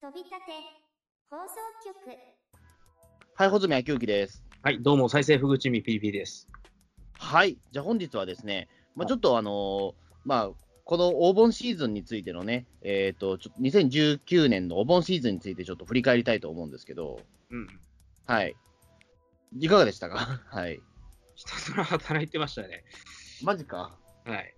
飛び立て放送局はい、穂積昭之です。はい、どうも、再生ふぐちみピリピリです。はい、じゃあ本日はですね、まあ、はいちょっとあのーまあ、このお盆シーズンについてのね、えっ、と、ちょ2019年のお盆シーズンについてちょっと振り返りたいと思うんですけど、うん。はい。いかがでしたか？はい。ひたすら働いてましたね。マジか？はい。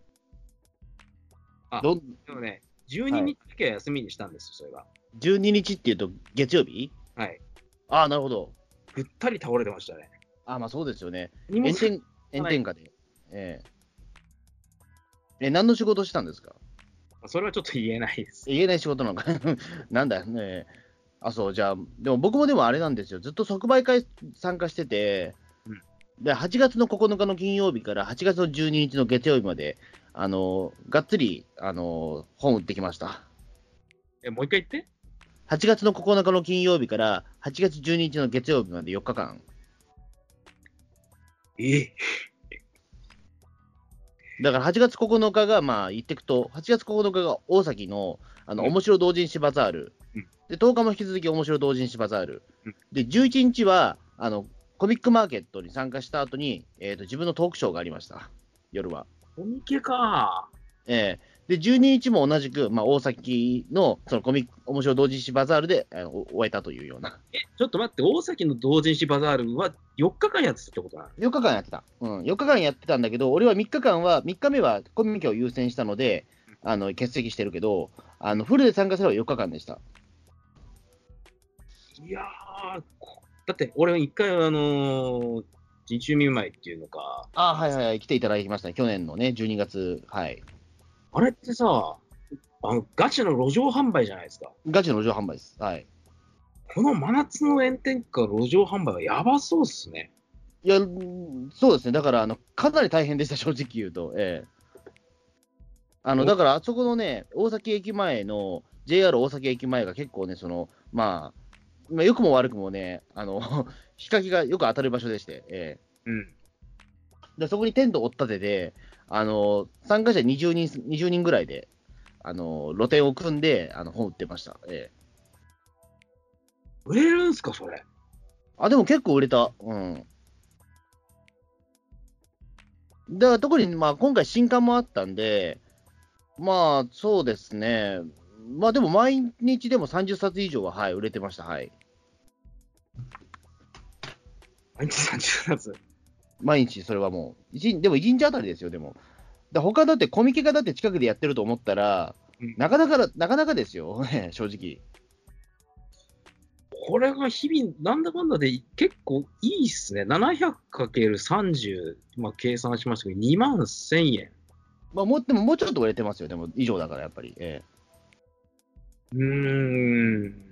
あどん？でもね、12日だけは休みにしたんですよ、それが。?12 日っていうと月曜日？はい。ああ、なるほど。ぐったり倒れてましたね。ああ、まあそうですよね。炎天炎天下で。えええ、何の仕事したんですか？それはちょっと言えないです。言えない仕事なのか なんだよね。あ、そう、じゃあ、でも僕もでもあれなんですよ。ずっと即売会参加してて、うんで、8月の9日の金曜日から8月の12日の月曜日まで、あの、がっつり、あの、本売ってきました。え、もう一回言って。8月の9日の金曜日から8月12日の月曜日まで4日間。え？えだから8月9日が、まあ、言ってくと、8月9日が大崎の、あの、うん面白同人誌バザール。うんで、10日も引き続き面白同人誌バザール。うんで、11日は、あの、コミックマーケットに参加した後に、えっ、と、自分のトークショーがありました。夜は。コミケか。ええで、12日も同じく、まあ、大崎の、そのコミック、面白同人誌バザールで、あの終えたというような。え、ちょっと待って、大崎の同人誌バザールは4日間やってたってことなの？4日間やってた。うん、4日間やってたんだけど、俺は3日間は、3日目はコミケを優先したので、あの欠席してるけど、あのフルで参加すれば4日間でした。いやー、こだって俺一回、あのー、人中見舞いっていうのか、あはいはいはい、来ていただきましたね、去年のね、12月、はい。あれってさ、あのガチの路上販売じゃないですか。ガチの路上販売です。はい。この真夏の炎天下路上販売はやばそうっすね。いや、うんそうですね、だから、あのかなり大変でした、正直言うと。ええあのおだから、あそこのね、大崎駅前の、JR 大崎駅前が結構ね、その、まあ、まあ、良くも悪くもね、あの、日陰がよく当たる場所でして、ええうん。でそこにテントを追っ立てて、あの参加者20人 ,20 人ぐらいで、あの露店を組んであの本売ってました、ええ売れるんすか、それ？あ、でも結構売れた。うん。だから特に、まあ、今回新刊もあったんで、まあ、そうですね。まあでも毎日でも30冊以上は、はい、売れてました。はい。毎日30冊？毎日、それはもう。でも1日あたりですよ、でも。だ他だってコミケがだって近くでやってると思ったら、うんなかなか、なかなかですよ、正直。これが日々、なんだかんだで結構いいっすね。700×30、まあ、計算しましたけど、2万1000円。まあ、もうでももうちょっと売れてますよ、でも以上だからやっぱり。えうーん。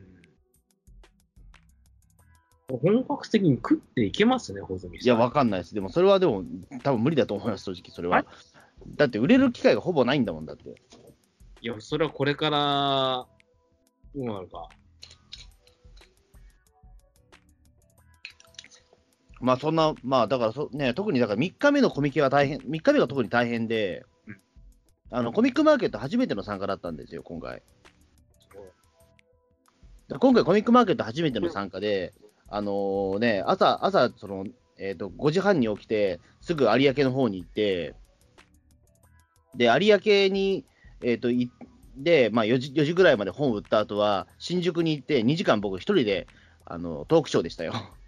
本格的に食っていけますね、穂積さん。えいや、わかんないです。でもそれはでも、多分無理だと思います、正直それは。だって売れる機会がほぼないんだもんだって。いや、それはこれから、どうなるか。まあそんな、まあだからそ、ね、特にだから3日目のコミケは大変、3日目が特に大変でうん、あのコミックマーケット初めての参加だったんですよ、今回。だ今回コミックマーケット初めての参加で、あのーね、朝、朝、その、えっ、と、5時半に起きて、すぐ有明の方に行って、で、有明に、えっ、と、いで、まあ4時、4時ぐらいまで本を売った後は、新宿に行って、2時間僕一人で、あの、トークショーでしたよ。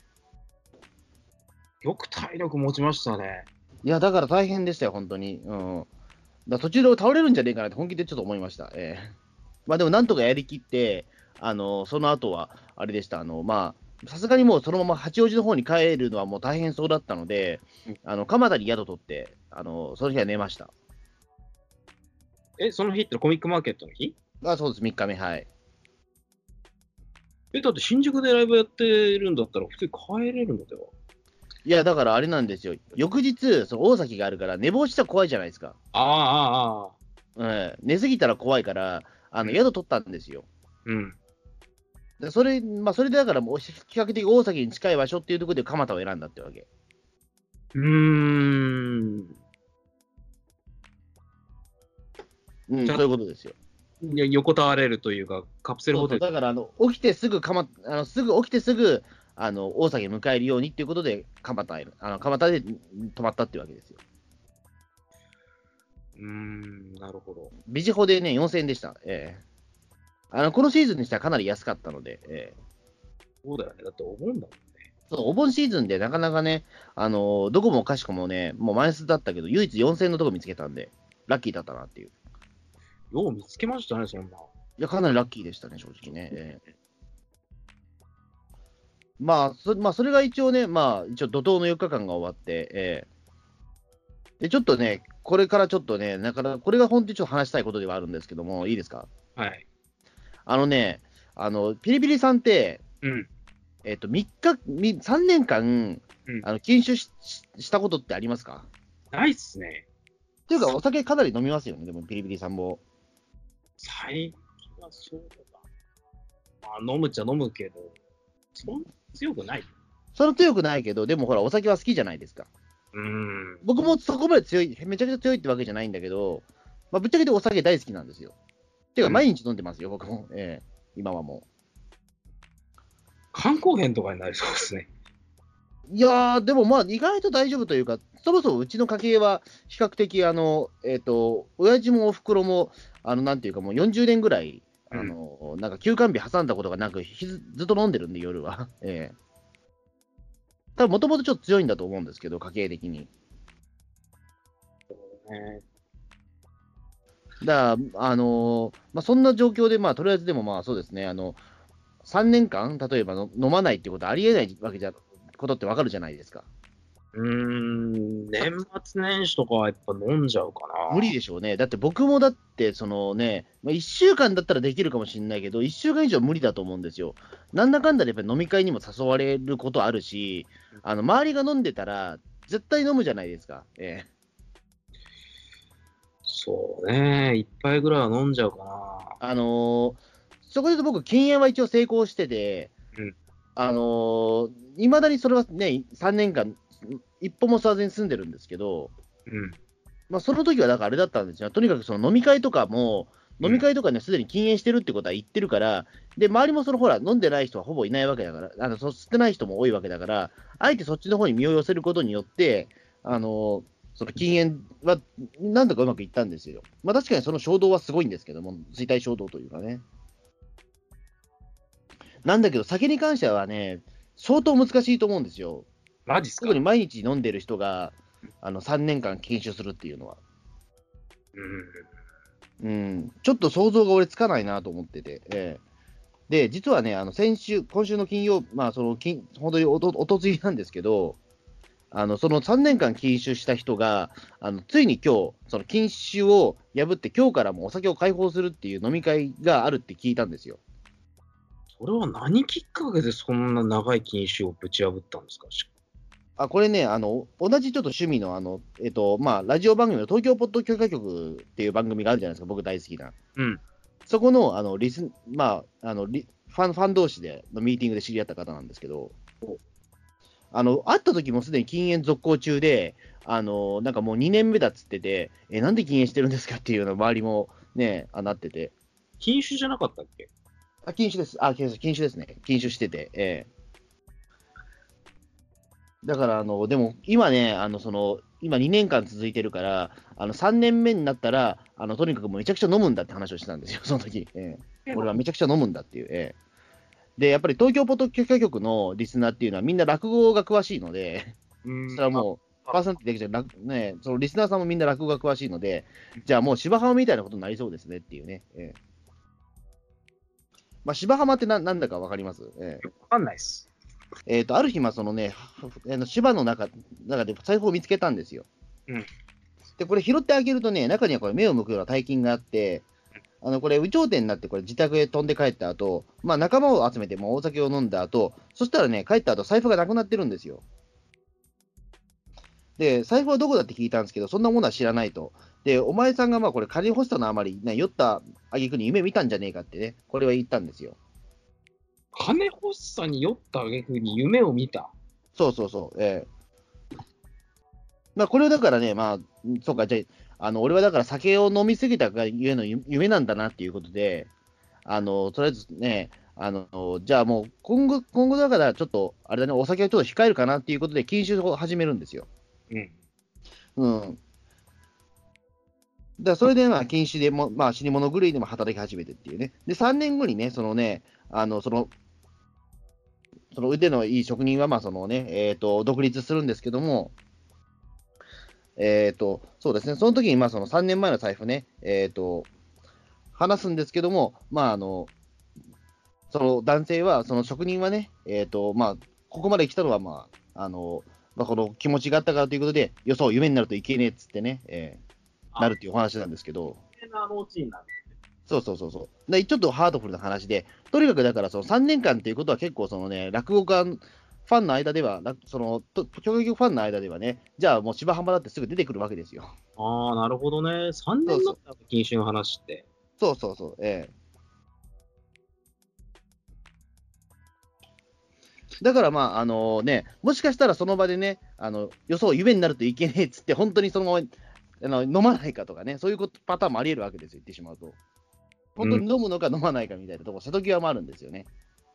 よく体力持ちましたね。いや、だから大変でしたよ、本当に。うん。だ途中で倒れるんじゃねえかなって本気でちょっと思いました。ええまあでもなんとかやりきって、あの、その後は、あれでした、あの、まあ、さすがにもうそのまま八王子の方に帰るのはもう大変そうだったのでうん、あの、蒲田に宿取って、あの、その日は寝ました。え、その日ってコミックマーケットの日？あ、そうです、3日目、はい。え、だって新宿でライブやってるんだったら普通に帰れるのでは？いや、だからあれなんですよ。翌日、その大崎があるから、寝坊したら怖いじゃないですか。ああ、ああ、ああ。うん。寝すぎたら怖いから、あの、うん宿取ったんですよ。うん。でそれ、まあ、それでだからもう比較的大崎に近い場所っていうところで蒲田を選んだってわけ。うーん。うん、そういうことですよ。いや横たわれるというか、カプセルそうそうホテル。だからあの、起きてすぐあのすぐ起きてすぐ、あの大崎迎えるようにっていうことで、蒲田へあの蒲田で泊まったっていうわけですよ。うーん、なるほど。ビジホでね、4000円でした。ええあのこのシーズンにしてはかなり安かったので、ええそうだよね。だってお盆だもんね。そうお盆シーズンでなかなかね、あのどこもかしこもね、もうマイナスだったけど、唯一4000円のとこ見つけたんで、ラッキーだったなっていう。よう見つけましたね、そんな。いや、かなりラッキーでしたね、正直ね。ええまあそ、まあ、それが一応ね、まあ、一応怒涛の4日間が終わって、ええで、ちょっとね、これからちょっとね、なかなか、これが本当にちょっと話したいことではあるんですけども、いいですか？はい。あのね、あの、ピリピリさんって、うん。えっ、と、3日、み3年間、うんあの禁酒しししたことってありますか？ないっすね。っていうか、お酒かなり飲みますよね、でも、ピリピリさんも。最近はそうだ。まあ、飲むっちゃ飲むけど、そんな強くない。それ強くないけど、でもほら、お酒は好きじゃないですか。うーん。僕もそこまで強い、めちゃくちゃ強いってわけじゃないんだけど、まあ、ぶっちゃけてお酒大好きなんですよ。ていうか、うん毎日飲んでますよ、僕も。ええ今はも肝硬変とかになりそうですね。う。いやー、でもまあ、意外と大丈夫というか、そもそもうちの家系は、比較的、あの、えっ、と、親父もお袋も、あの、なんていうか、もう40年ぐらい、あの、なんか休館日挟んだことがなく、ひずずっと飲んでるんで、夜は。ええ多分もともとちょっと強いんだと思うんですけど、家系的に。ねだから、あのーまあ、そんな状況で、まあ、とりあえずでもまあそうですね、あの3年間、例えばの飲まないってことはありえないわけじゃことってわかるじゃないですか。うーん、年末年始とかはやっぱ飲んじゃうかな。無理でしょうね。だって僕もだって、そのね、まあ、1週間だったらできるかもしれないけど、1週間以上無理だと思うんですよ。なんだかんだでやっぱり飲み会にも誘われることあるし、あの周りが飲んでたら、絶対飲むじゃないですか。ええそうね、一杯ぐらいは飲んじゃうかな。あのーそこで言うと僕、禁煙は一応成功してて、うんあのいまだにそれはね、3年間、一歩も吸わずに住んでるんですけど、うん。まあ、その時はだからあれだったんですよ。とにかくその飲み会とかも、飲み会とかね、すでに禁煙してるってことは言ってるから、で、周りもそのほら、飲んでない人はほぼいないわけだから、あの、そ吸ってない人も多いわけだから、あえてそっちの方に身を寄せることによって、あの、その禁煙は、なんとかうまくいったんですよ。まあ確かにその衝動はすごいんですけども、衰退衝動というかね。なんだけど、酒に関してはね、相当難しいと思うんですよ。マジっすか？特に毎日飲んでる人が、あの、3年間禁酒するっていうのは。うん。うん、ちょっと想像が俺つかないなと思ってて、ええで、実はね、あの先週、今週の金曜、まあ、その金本当におとおとついなんですけど、あのその3年間禁酒した人が、あのついに今日その禁酒を破って、今日からもお酒を開放するっていう飲み会があるって聞いたんですよ。それは何きっかけでそんな長い禁酒をぶち破ったんですか？あこれね、あの同じちょっと趣味のあの、えっとまあ、ラジオ番組の東京ポッド許可局っていう番組があるじゃないですか、僕大好きな。うん。そこのあのリス、まあ、あのリファンファン同士でのミーティングで知り合った方なんですけど、あの会った時もすでに禁煙続行中で、あのなんかもう2年目だっつってて、え、なんで禁煙してるんですかっていうの周りもね、あなってて、禁酒じゃなかったっけ？あ禁酒です、あ禁酒禁酒ですね、禁酒してて、ええ。だからあの、でも今ね、あのその今2年間続いてるから、あの3年目になったら、あのとにかくもうめちゃくちゃ飲むんだって話をしてたんですよ、その時、ええ。俺はめちゃくちゃ飲むんだっていう。ええで、やっぱり東京ポッド許可局のリスナーっていうのはみんな落語が詳しいので、うん。それはもう、あパーソナリティだけじゃなくね、そのリスナーさんもみんな落語が詳しいので、じゃあもう芝浜みたいなことになりそうですねっていうね。ええ。まあ、芝浜ってななんだかわかります？ええ。わかんないっす。えー、とある日、まあそのね、あの芝の中中で財布を見つけたんですよ。うん。で、これ拾ってあげるとね、中にはこれ目を向くような大金があって、あのこれ、有頂天になって、これ自宅へ飛んで帰った後、まあ仲間を集めて、もう大酒を飲んだ後、そしたらね、帰った後、財布がなくなってるんですよ。で、財布はどこだって聞いたんですけど、そんなものは知らないと。で、お前さんがまあこれ、金欲しさのあまり、ね、酔った挙句に夢見たんじゃねえかってね、これは言ったんですよ。金欲しさに酔った挙句に夢を見た？そうそうそう。ええまあ、これをだからね、まあ、そうか、じゃあの俺はだから酒を飲みすぎたがゆえのゆ夢なんだなっていうことで、あのとりあえずね、あのじゃあもう今後、今後だからちょっと、あれだね、お酒をちょっと控えるかなっていうことで、禁酒を始めるんですよ。うん。うん。だそれで、まあ、禁酒でも、まあ、死に物狂いでも働き始めてっていうね。で、3年後にね、そのね、あの、その、その腕のいい職人は、まあ、そのね、えっ、と、独立するんですけども、えっ、と、そうですね、その時に、まあ、その3年前の財布ね、えっ、と、話すんですけども、まあ、あの、その男性は、その職人はね、えっ、と、まあ、ここまで来たのは、まあ、あの、まあ、この気持ちがあったからということで、よそう、夢になるといけねえっつってね、えーなるっていうお話なんですけど。そうそうそうそう。でちょっとハードフルな話で、とにかくだからその3年間っていうことは結構そのね、落語家ファンの間では、らその、と教育ファンの間ではね、じゃあもう芝浜だってすぐ出てくるわけですよ。ああ、なるほどね。3年だった禁酒の話って。そうそうそう、ええ。だからまあ、あのね、もしかしたらその場でね、あの予想夢になるといけねえっつって、本当にそのままあの飲まないかとかね、そういうことパターンもあり得るわけですよ、言ってしまうと。本当に飲むのか飲まないかみたいなところ、瀬戸際もあるんですよね。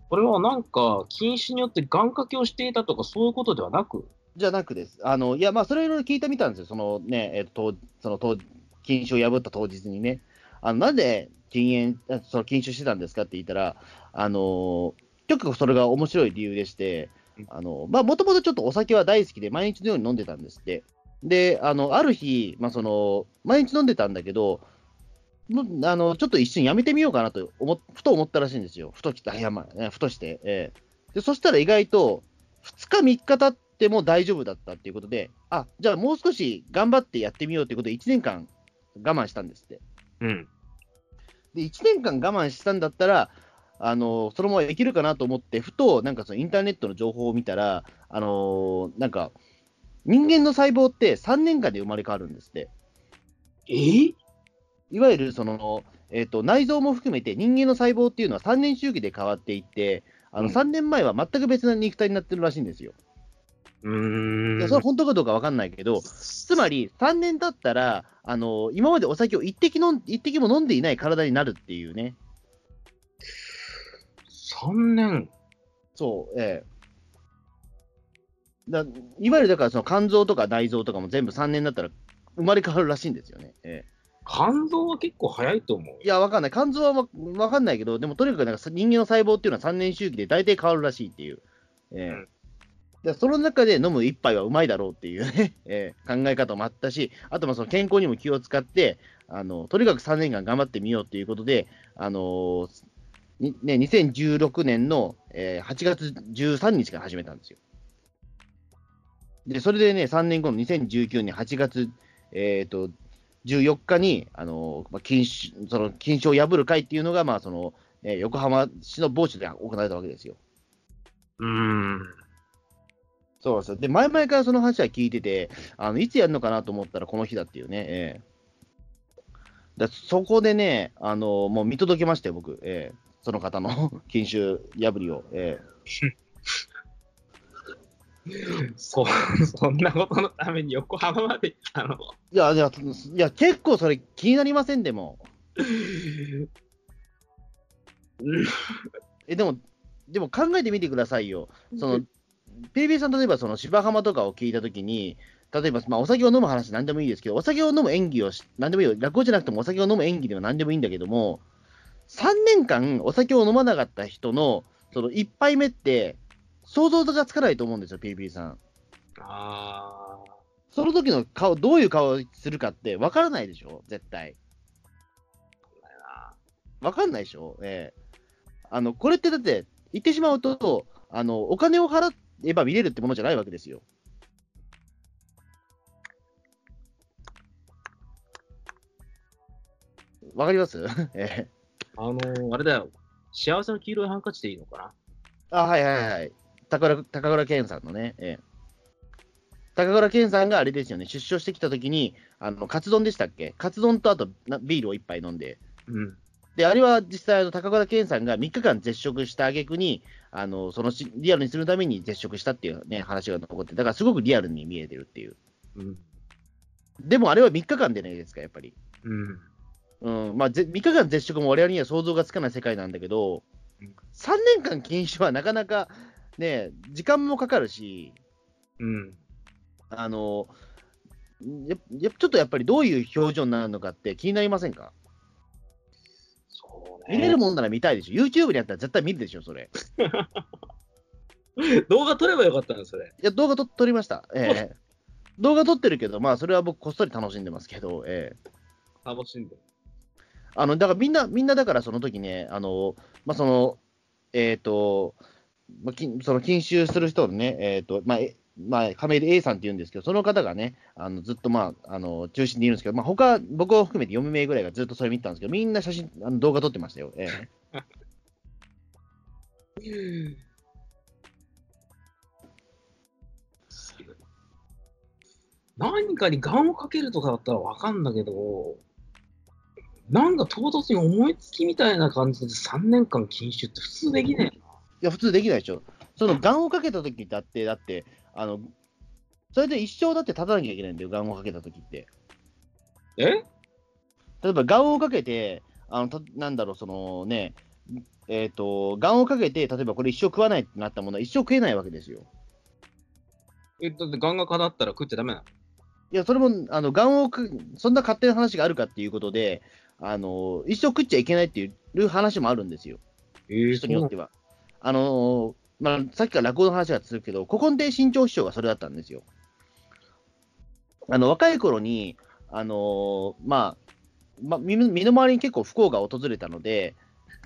これはなんか、禁酒によって願掛けをしていたとか、そういうことではなく、じゃなくです。あのいや、まあ、それいろいろ聞いてみたんですよ、そのね、えっと、その当禁酒を破った当日にね。あのなんで禁煙、あその禁酒してたんですかって言ったら、あの結構それが面白い理由でしてうん、あのまあ、もともとちょっとお酒は大好きで、毎日のように飲んでたんですって。で、あのある日、まあ、その、毎日飲んでたんだけど、のあのちょっと一瞬やめてみようかなと思ふと思ったらしいんですよ、ふときた、いやまあね、ふとして、ええで。そしたら意外と、2日、3日経っても大丈夫だったっていうことで、あじゃあもう少し頑張ってやってみようということで、1年間我慢したんですって。うん。で、1年間我慢したんだったら、あのそのままいけるかなと思って、ふとなんかそのインターネットの情報を見たら、あのなんか、人間の細胞って3年間で生まれ変わるんですって。え？ーいわゆるその、えーと内臓も含めて人間の細胞っていうのは3年周期で変わっていって、あのうん3年前は全く別な肉体になってるらしいんですよ。うーん。でそれは本当かどうか分かんないけど、つまり3年経ったら、あの今までお酒を一滴一滴も飲んでいない体になるっていうね。3年。そう、ええだいわゆるだからその肝臓とか内臓とかも全部3年だったら生まれ変わるらしいんですよね。ええ肝臓は結構早いと思う。いや、わかんない。肝臓はわわかんないけど、でもとにかくなんか人間の細胞っていうのは3年周期で大体変わるらしいっていう。ええうんでその中で飲む一杯はうまいだろうっていうね、ええ考え方もあったし、あとまあその健康にも気を使って、あのとにかく3年間頑張ってみようっていうことで、あのーにね、2016年の、えー8月13日から始めたんですよ。で、それでね、3年後の2019年8月、えー、と14日に、あのまあ、禁酒その禁酒を破る会っていうのが、まあそのえー横浜市の某所で行われたわけですよ。うーん。そうですよ。で、前々からその話は聞いてて、あのいつやるのかなと思ったら、この日だっていうね。ええだそこでね、あのもう見届けましたよ、僕、ええその方の 禁酒破りを。え そ、そんなことのために横浜まで行ったの？えいやいや、いや結構それ気になりません？でも。えでも、でも考えてみてくださいよ。その、ペイペイさん、例えばその芝浜とかを聞いたときに、例えば、まあ、お酒を飲む話なんでもいいですけど、お酒を飲む演技をし、なんでもいいよ。落語じゃなくてもお酒を飲む演技ではなんでもいいんだけども、3年間お酒を飲まなかった人の、その1杯目って、想像がつかないと思うんですよ、ペイペイさん。ああ。その時の顔、どういう顔をするかって分からないでしょ、絶対。分かんないでしょ、ええあのこれってだって、言ってしまうとあの、お金を払えば見れるってものじゃないわけですよ。わかります？ええあのー、あれだよ。幸せの黄色いハンカチでいいのかな？あ、はいはいはい。高倉高倉健さんのね、ええ高倉健さんがあれですよね、出所してきたときに、あの、カツ丼でしたっけ？カツ丼とあとなビールを一杯飲んで、うん。で、あれは実際、高倉健さんが3日間絶食した挙句に、あのそのしリアルにするために絶食したっていうね、話が残って、だからすごくリアルに見えてるっていう。うん。でもあれは3日間でないですか、やっぱり。うん。うん、まあ、ぜ3日間絶食も我々には想像がつかない世界なんだけどうん、3年間禁酒はなかなかね、時間もかかるし、うん。あの、ややちょっとやっぱりどういう表情になるのかって気になりませんか？そうね。見れるもんなら見たいでしょ。YouTube にあったら絶対見るでしょ、それ。動画撮ればよかったの、それ。いや、動画と撮りました。ええ動画撮ってるけど、まあ、それは僕こっそり楽しんでますけど、ええ楽しんで。あの、だからみんな、みんなだからその時ね、あの、まあ、その、えっ、と、まあ、その禁酒する人のね、えっ、と、まあ、まあ、亀井 A さんって言うんですけど、その方がね、あのずっとまあ、あの、中心にいるんですけど、まあ、他、僕を含めて4名ぐらいがずっとそれ見てたんですけど、みんな写真、あの動画撮ってましたよ。ええ 何かに願をかけるとかだったらわかんだけど、なんか唐突に思いつきみたいな感じで3年間禁酒って普通できねえな。いや、普通できないでしょ。その、ガンをかけた時だって、だって、あの、それで一生だって立たなきゃいけないんだよ、ガンをかけた時って。え？例えば、ガンをかけて、あのたなんだろう、そのね、えっ、と、ガンをかけて、例えばこれ一生食わないってなったものは一生食えないわけですよ。え、だってガンがかなったら食っちゃダメなの？いや、それも、あの、ガンをく、そんな勝手な話があるかっていうことで、あの、一生食っちゃいけないっていう話もあるんですよ。え人によっては。あの、まあ、さっきから落語の話が続くけど、古今亭新潮師匠がそれだったんですよ。あの、若い頃に、あの、まあ、まあ、身の回りに結構不幸が訪れたので、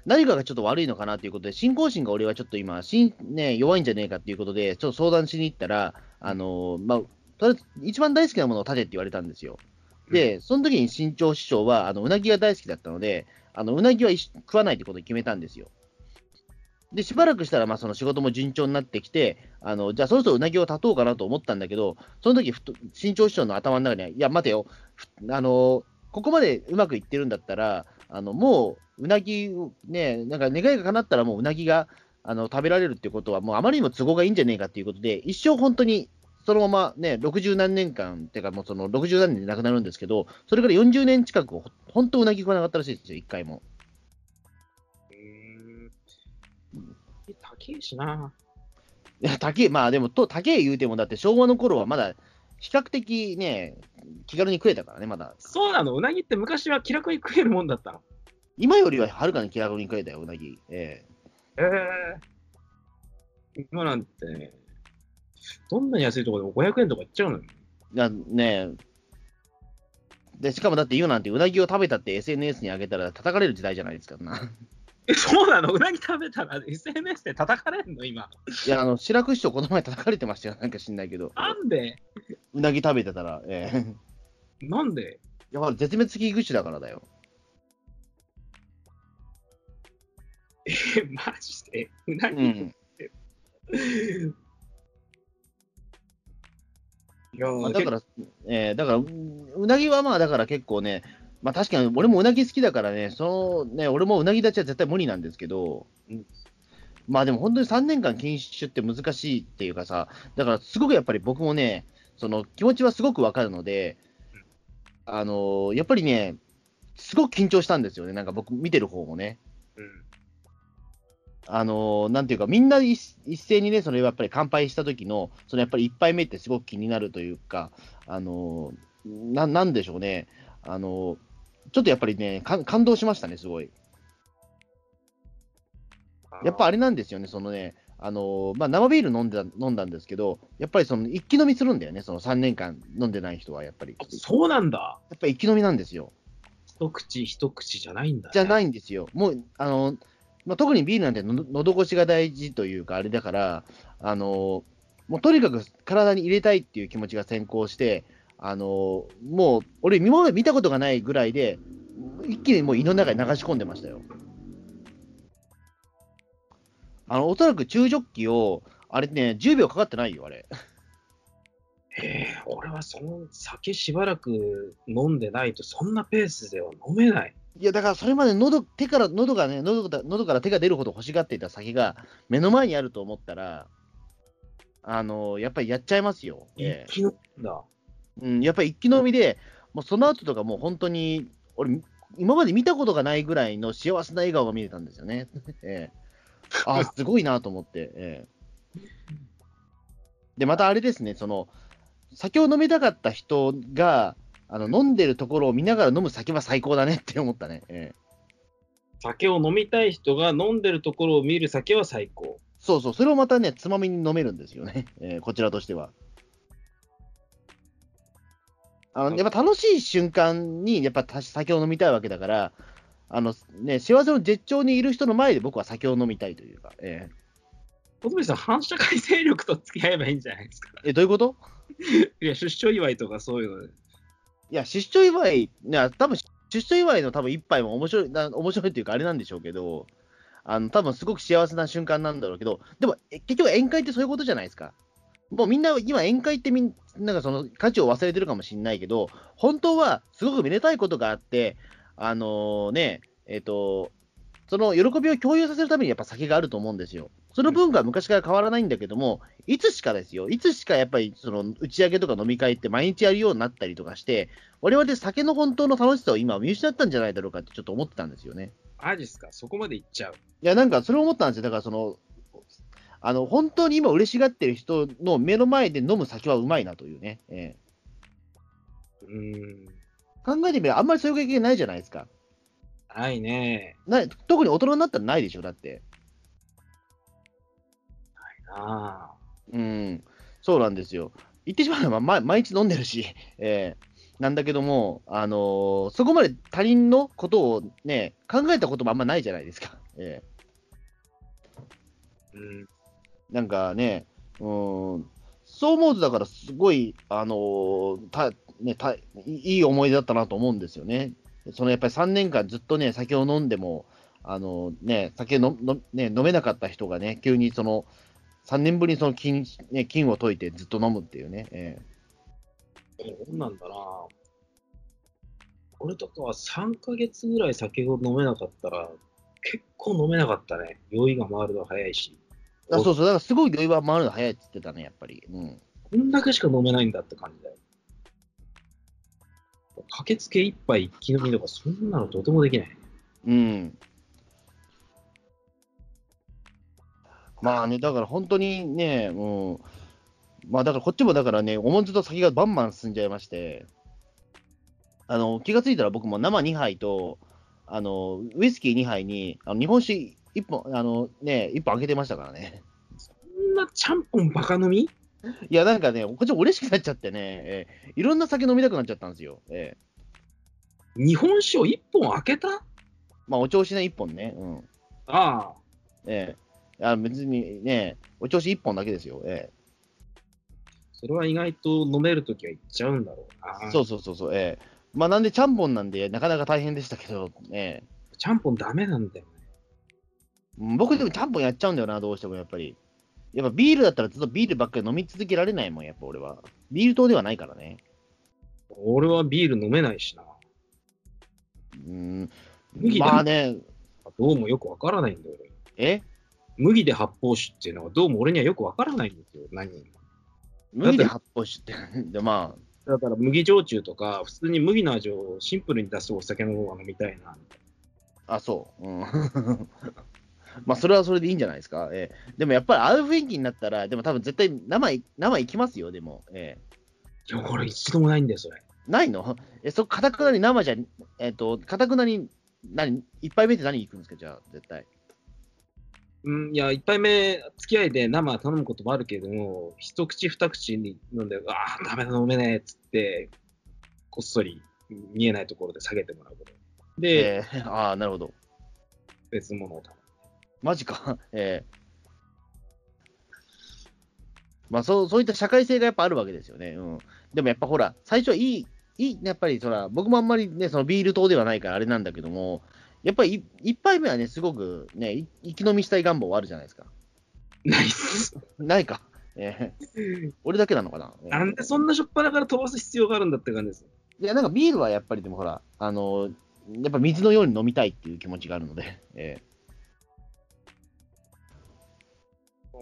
何かがちょっと悪いのかなということで、信仰心が俺はちょっと今、しんね、弱いんじゃねえかっていうことで、ちょっと相談しに行ったら、あの、まあ、とりあえず一番大好きなものを立てって言われたんですよ。で、その時に新潮師匠は、あの、うなぎが大好きだったので、あの、うなぎは一食わないってことを決めたんですよ。で、しばらくしたら、まあ、その仕事も順調になってきて、あの、じゃあそろそろうなぎを立とうかなと思ったんだけど、その時ふと、新潮師匠の頭の中には、いや、待てよ、あの、ここまでうまくいってるんだったら、あの、もう、うなぎ、ね、なんか願いが叶ったらもううなぎが、あの、食べられるってことは、もうあまりにも都合がいいんじゃねえかっていうことで、一生本当に、そのままね、60何年間、っていうかもうその60何年で亡くなるんですけど、それから40年近く、ほ本当うなぎ食わなかったらしいですよ、一回も。えしな。いや、高え、まあでも、と高え言うても、だって昭和の頃はまだ、比較的ね、気軽に食えたからね、まだ。そうなの、うなぎって昔は気楽に食えるもんだったの？今よりははるかに気軽に食えたよ、うなぎ。えええ今なんてね、どんなに安いところでも500円とかいっちゃうのよ。ねで、しかもだって今なんてうなぎを食べたって SNS に上げたら叩かれる時代じゃないですかな。え、そうなの？うなぎ食べたら SNS で叩かれんの？今。いや、あの、白く師匠この前叩かれてましたよ、なんか知んないけど。なんで？うなぎ食べてたら、ええなんで？いや、絶滅危惧種だからだよ。え、マジで？うなぎ、うん。いやまあ、だから、えーだから、ううなぎはまあ、だから結構ね、まあ確かに俺もうなぎ好きだからね、そのね、俺もうなぎ立ちは絶対無理なんですけど、うん。まあでも本当に3年間禁酒って難しいっていうかさ、だからすごくやっぱり僕もね、その気持ちはすごくわかるので、あのーやっぱりね、すごく緊張したんですよね、なんか僕見てる方もね。うん。あのーなんていうか、みんな一一斉にね、それやっぱり乾杯した時の、そのやっぱり一杯目ってすごく気になるというか、あのーななんでしょうね、あのーちょっとやっぱりね、か感動しましたね、すごい。やっぱあれなんですよね、そのね、あのーまあ、生ビール飲んだ飲んだんですけど、やっぱりその一気飲みするんだよね、その3年間飲んでない人はやっぱり。あそうなんだ。やっぱり一気飲みなんですよ。一口一口じゃないんだ、ね。じゃないんですよ。もう、あの、まあ、特にビールなんての喉越しが大事というか、あれだから、あの、もうとにかく体に入れたいっていう気持ちが先行して、あの、もう、俺、今まで見たことがないぐらいで、一気にもう胃の中に流し込んでましたよ。あの、おそらく中ジョッキを、あれね、10秒かかってないよ、あれ。えー、俺はその酒しばらく飲んでないと、そんなペースでは飲めない。いや、だからそれまで喉、手から、喉がね、喉が喉から手が出るほど欲しがっていた酒が目の前にあると思ったら、あの、やっぱりやっちゃいますよ。ええ一気飲みだ。うん、やっぱり一気飲みで、もうその後とかもう本当に、俺、今まで見たことがないぐらいの幸せな笑顔が見れたんですよね。ええあすごいなと思って。ええで、またあれですね、その、酒を飲みたかった人が、あの飲んでるところを見ながら飲む酒は最高だね って思ったね。ええ酒を飲みたい人が飲んでるところを見る酒は最高。そうそう、それをまたね、つまみに飲めるんですよね、えーこちらとしては。あのやっぱ楽しい瞬間に、やっぱた酒を飲みたいわけだから、あのね、幸せの絶頂にいる人の前で僕は酒を飲みたいというか、え小鳥さん、反社会勢力と付き合えばいいんじゃないですか。ーえどういうこと？いや、出所祝いとかそういうので。いや、出所祝い、いや多分出所祝いの多分一杯も面白いな、面白いっていうか、あれなんでしょうけど、あの多分すごく幸せな瞬間なんだろうけど、でもえ結局、宴会ってそういうことじゃないですか。もうみんな、今、宴会ってみんなんかその価値を忘れてるかもしれないけど、本当はすごくめでたいことがあって、あのね、えっ、と、その喜びを共有させるためにやっぱ酒があると思うんですよ。その文化は昔から変わらないんだけども、いつしかですよ、いつしかやっぱりその打ち上げとか飲み会って毎日やるようになったりとかして、我々酒の本当の楽しさを今見失ったんじゃないだろうかってちょっと思ってたんですよね。マジっすか？そこまで行っちゃう。いや、なんかそれを思ったんですよ。だからその、あの、本当に今嬉しがってる人の目の前で飲む酒はうまいなというね。えうーん。え考えてみればあんまりそういう経験ないじゃないですか。ないね。な特に大人になったらないでしょ、だって。ああ。うん、そうなんですよ。言ってしまえば、ま、毎日飲んでるし、えーなんだけども、あのーそこまで他人のことをね、考えたこともあんまないじゃないですか。えうん。なんかね、うん、そう思うと、だからすごい、あのーたねたいい思い出だったなと思うんですよね。そのやっぱり3年間ずっとね、酒を飲んでも、あのね、酒のの、ね、飲めなかった人がね、急にその、3年ぶりにその金,、ね、金を解いてずっと飲むっていうね。えーそうなんだな。俺とかは3ヶ月ぐらい酒を飲めなかったら、結構飲めなかったね。酔いが回るの早いし。あそうそう、だからすごい酔いは回るの早いって言ってたね、やっぱり。うん。こんだけしか飲めないんだって感じだよ。駆けつけ一杯一気飲みとか、そんなのとてもできない。うん。まあね、だから本当にね、うん。まあだからこっちもだからね、おもんずと先がバンバン進んじゃいまして、あの、気がついたら僕も生2杯と、あの、ウイスキー2杯に、あの日本酒1本、あのね、1本開けてましたからね。そんなちゃんぽんバカ飲み？いや、なんかね、こっちも嬉しくなっちゃってね、えーいろんな酒飲みたくなっちゃったんですよ。え日本酒を一本開けた？ーまあ、お調子ね、1本ね。うん。ああ。ええあ別にね、お調子1本だけですよ。えそれは意外と飲めるときは行っちゃうんだろうな。えそうそうそうそう。ええまあ、なんで、ちゃんぽんなんで、なかなか大変でしたけど、えちゃんぽんダメなんだよね。僕でもちゃんぽんやっちゃうんだよな、どうしてもやっぱり。やっぱビールだったらずっとビールばっかり飲み続けられないもん、やっぱ俺は。ビール糖ではないからね。俺はビール飲めないしな。うん。麦まあね、どうもよくわからないんだよ、俺。え？麦で発泡酒っていうのはどうも俺にはよくわからないんですよ、何麦で発泡酒って、でまあ、だから麦焼酎とか、普通に麦の味をシンプルに出すお酒の方が飲みたいな。あ、そう。うん。まあ、それはそれでいいんじゃないですか。ええでもやっぱりああいう雰囲気になったら、でも多分絶対生い、生いきますよ、でも。ええいや、これ一度もないんだよ、それ。ないの？え、そ、かたくなに生じゃ、えっ、と、かたくなに、何、一杯目って何行くんですか、じゃあ、絶対。うん、いや、一杯目、付き合いで生頼むこともあるけれども、一口二口に飲んで、ああ、ダメだ、飲めねえっつって、こっそり見えないところで下げてもらうこと。で、え ーああ、なるほど。別物を頼む。マジか。ええまあ、そう、そういった社会性がやっぱあるわけですよね。うん。でもやっぱほら、最初はいい、いい、やっぱりそら、僕もあんまりね、そのビール糖ではないからあれなんだけども、やっぱりい一杯目はね、すごくね、い生き飲みしたい願望はあるじゃないですか。ナイス。ないか。ええ俺だけなのかな。ええなんでそんなしょっぱなから飛ばす必要があるんだって感じです。いや、なんかビールはやっぱりでもほら、あの、やっぱ水のように飲みたいっていう気持ちがあるので、え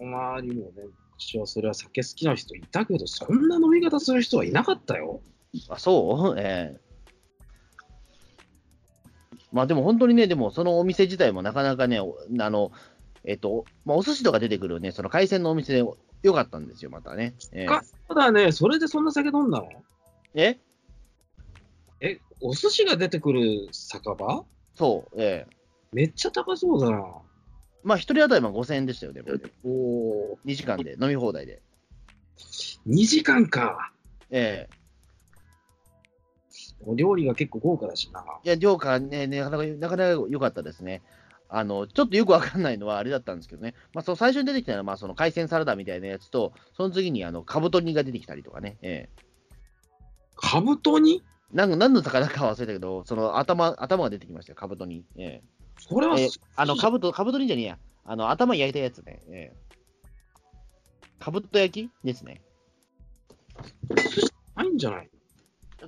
周りもね、私はそれは酒好きな人いたけど、そんな飲み方する人はいなかったよ。あ、そう？ええ。まあでも本当にね、でもそのお店自体もなかなかね、おあの、えっと、まあ、お寿司とか出てくるね、その海鮮のお店でよかったんですよ、またね。ええ。か。ただね、それでそんな酒飲んだの？え？え、お寿司が出てくる酒場？そう、ええ。めっちゃ高そうだな。まあ一人当たりまあ5000円でしたよ、でも。おお。2時間で飲み放題で。2時間か。ええお料理が結構豪華だしな。いや、量がね、ねなかなかなかなか良かったですね。あの、ちょっとよくわかんないのはあれだったんですけどね。まあ、その最初に出てきたのは、まあ、その海鮮サラダみたいなやつと、その次に、あの、カブト煮が出てきたりとかね。ええカブトになんか何の魚かは忘れたけど、その頭、頭が出てきましたよ、カブト煮。えそれは、えええあの、カブト、カブト煮じゃねえや。あの、頭焼いたやつね。ええカブト焼きですね。ないんじゃない？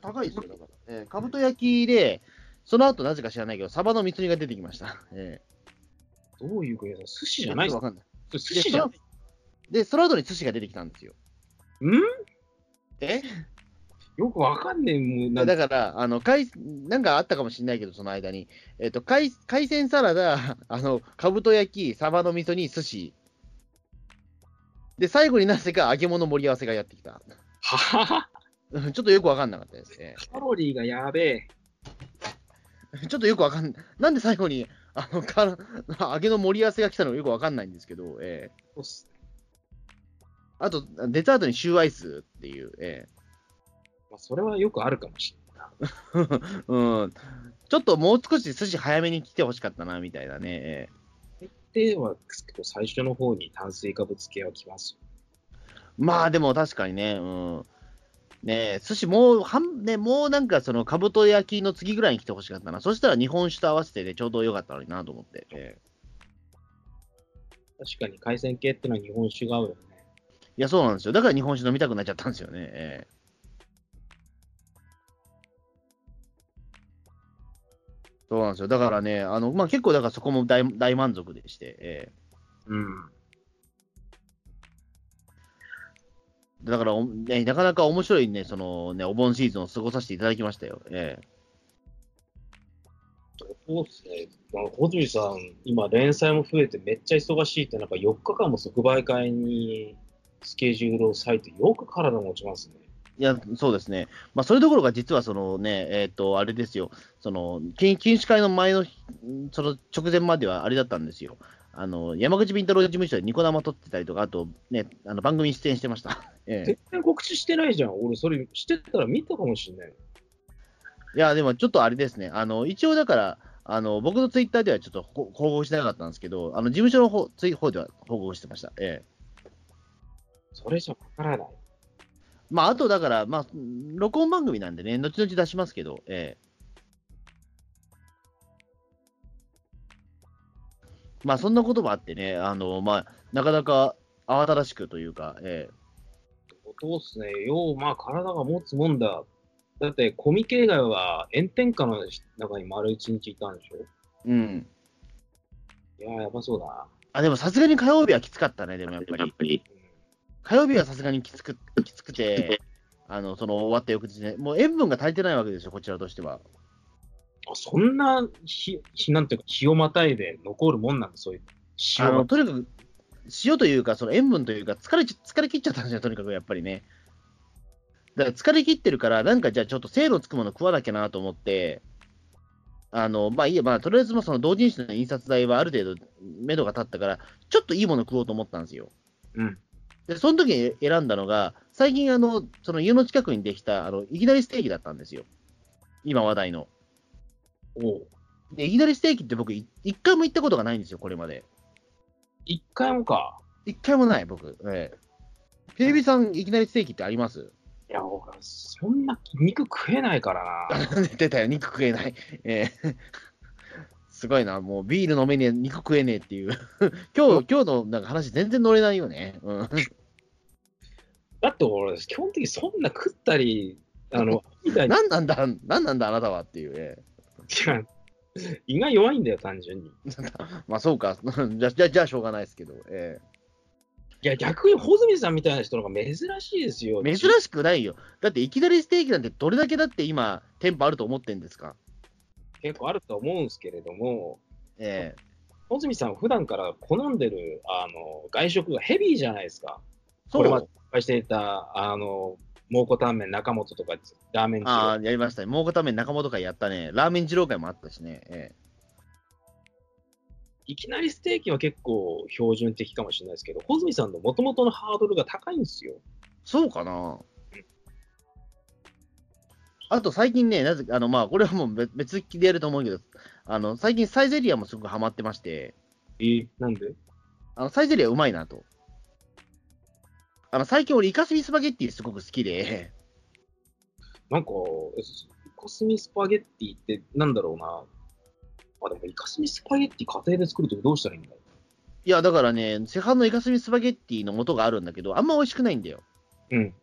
高いですよ、だから。ええカブト焼きで、その後なぜか知らないけど、サバの蜜煮が出てきました。えどういう国だ寿司えじゃないわかんない。寿司じゃないで、その後に寿司が出てきたんですよ。ん？え？よくわかんねえ、もんだから、あの、海、なんかあったかもしれないけど、その間に。えっ、と、海、海鮮サラダ、あの、かぶと焼き、サバの味噌に寿司。で、最後になぜか揚げ物盛り合わせがやってきた。ははちょっとよくわかんなかったですね。カロリーがやべえ。ちょっとよくわかんない。なんで最後に、あの、か揚げの盛り合わせが来たのかよくわかんないんですけど、ええそうっすあと、デザートにシューアイスっていう、えまあ、それはよくあるかもしれない うん。ちょっともう少し寿司早めに来てほしかったな、みたいなね。ええでは、最初の方に炭水化物系は来ますよ。まあでも確かにね、うん。ねえ、寿司もう、半ね、もうなんかその、かぶと焼きの次ぐらいに来てほしかったな。そしたら日本酒と合わせてね、ちょうどよかったのになと思って。ええ確かに海鮮系ってのは日本酒が合うよね。いや、そうなんですよ。だから日本酒飲みたくなっちゃったんですよね。ええそうなんですよ。だからね、あの、まあ結構だからそこも大大満足でして、ええうん。だからお、ね、なかなか面白いね、そのね、お盆シーズンを過ごさせていただきましたよ。ええそうですね。まあ、小鳥さん、今連載も増えてめっちゃ忙しいって、なんか4日間も即売会にスケジュールを割いて、よく体持ちますね。いや、そうですね。まあ、それどころか、実はそのね、えっ、と、あれですよ、その、禁禁酒会の前の日、その直前まではあれだったんですよ。あの、山口敏太郎事務所でニコ生撮ってたりとか、あとね、あの番組に出演してました。ええ全然告知してないじゃん。俺、それしてたら見たかもしれない。いや、でもちょっとあれですね、あの、一応だから、あの、僕のツイッターではちょっとほ報告してなかったんですけど、あの、事務所の方、ツイ方では報告してました。ええそれじゃわからない。まあ、あとだから、まあ、録音番組なんでね、後々出しますけど、ええまあ、そんなこともあってね、あの、まあ、なかなか慌ただしくというか、ええそうっすね。よう、まあ、体が持つもんだ。だって、コミケ以外は炎天下の中に丸一日いたんでしょ？うん。いやー、やばそうだな。あ、でもさすがに火曜日はきつかったね、でもやっぱり。り。火曜日はさすがにきつく、きつくて、あの、その終わった翌日ね、もう塩分が足りてないわけですよ、こちらとしては。あそんな日、日なんていうか、日をまたいで残るもんなんだ、そういう。あの。とにかく、塩というか、その塩分というか、疲れち、疲れ切っちゃったんですよ、とにかくやっぱりね。だから疲れ切ってるから、なんかじゃあちょっと精のつくもの食わなきゃなと思って、あの、まあいいや、まあとりあえずその同人誌の印刷代はある程度、目処が立ったから、ちょっといいもの食おうと思ったんですよ。うん。で、その時に選んだのが、最近あの、その家の近くにできた、あの、いきなりステーキだったんですよ。今話題の。おうで、いきなりステーキって僕、い一回も行ったことがないんですよ、これまで。一回もか。一回もない、僕。ええ。テレビさん、いきなりステーキってあります？いや、僕はそんな肉食えないからな。出たよ、肉食えない。ええ。すごいな、もうビール飲めねえ、肉食えねえっていう。今日、今日のなんか話全然乗れないよね。うん。だって俺、基本的にそんな食ったり、あの、みたいに、何なんだ、何なんだ、あなたはっていう。え違う。胃が弱いんだよ、単純に。え まあそうか。じゃあ、じゃあ、じゃあしょうがないですけど。ええ。いや、逆に穂積さんみたいな人の方が珍しいですよ。珍しくないよ。だっていきなりステーキなんてどれだけだって今、店舗あると思ってんですか。結構あると思うんですけれども、え穂積さん、普段から好んでるあの外食がヘビーじゃないですか。えこれまで失敗していた、あの、蒙古タンメン中本とか、ラーメン二郎ああ、やりましたね。蒙古タンメン中本会やったね。ラーメン二郎会もあったしね。えいきなりステーキは結構標準的かもしれないですけど、穂積さんの元々のハードルが高いんですよ。そうかな。あと最近ね、なぜあのまあこれはもう別でやると思うけど、あの最近サイゼリアもすごくハマってまして、えなんで？あのサイゼリアうまいなと。あの最近俺、イカスミスパゲッティすごく好きで、なんか、えイカスミスパゲッティってなんだろうな。あ、でもイカスミスパゲッティ家庭で作るときどうしたらいいんだろいやだからね、市販のイカスミスパゲッティの素があるんだけど、あんま美味しくないんだよ。う。うん。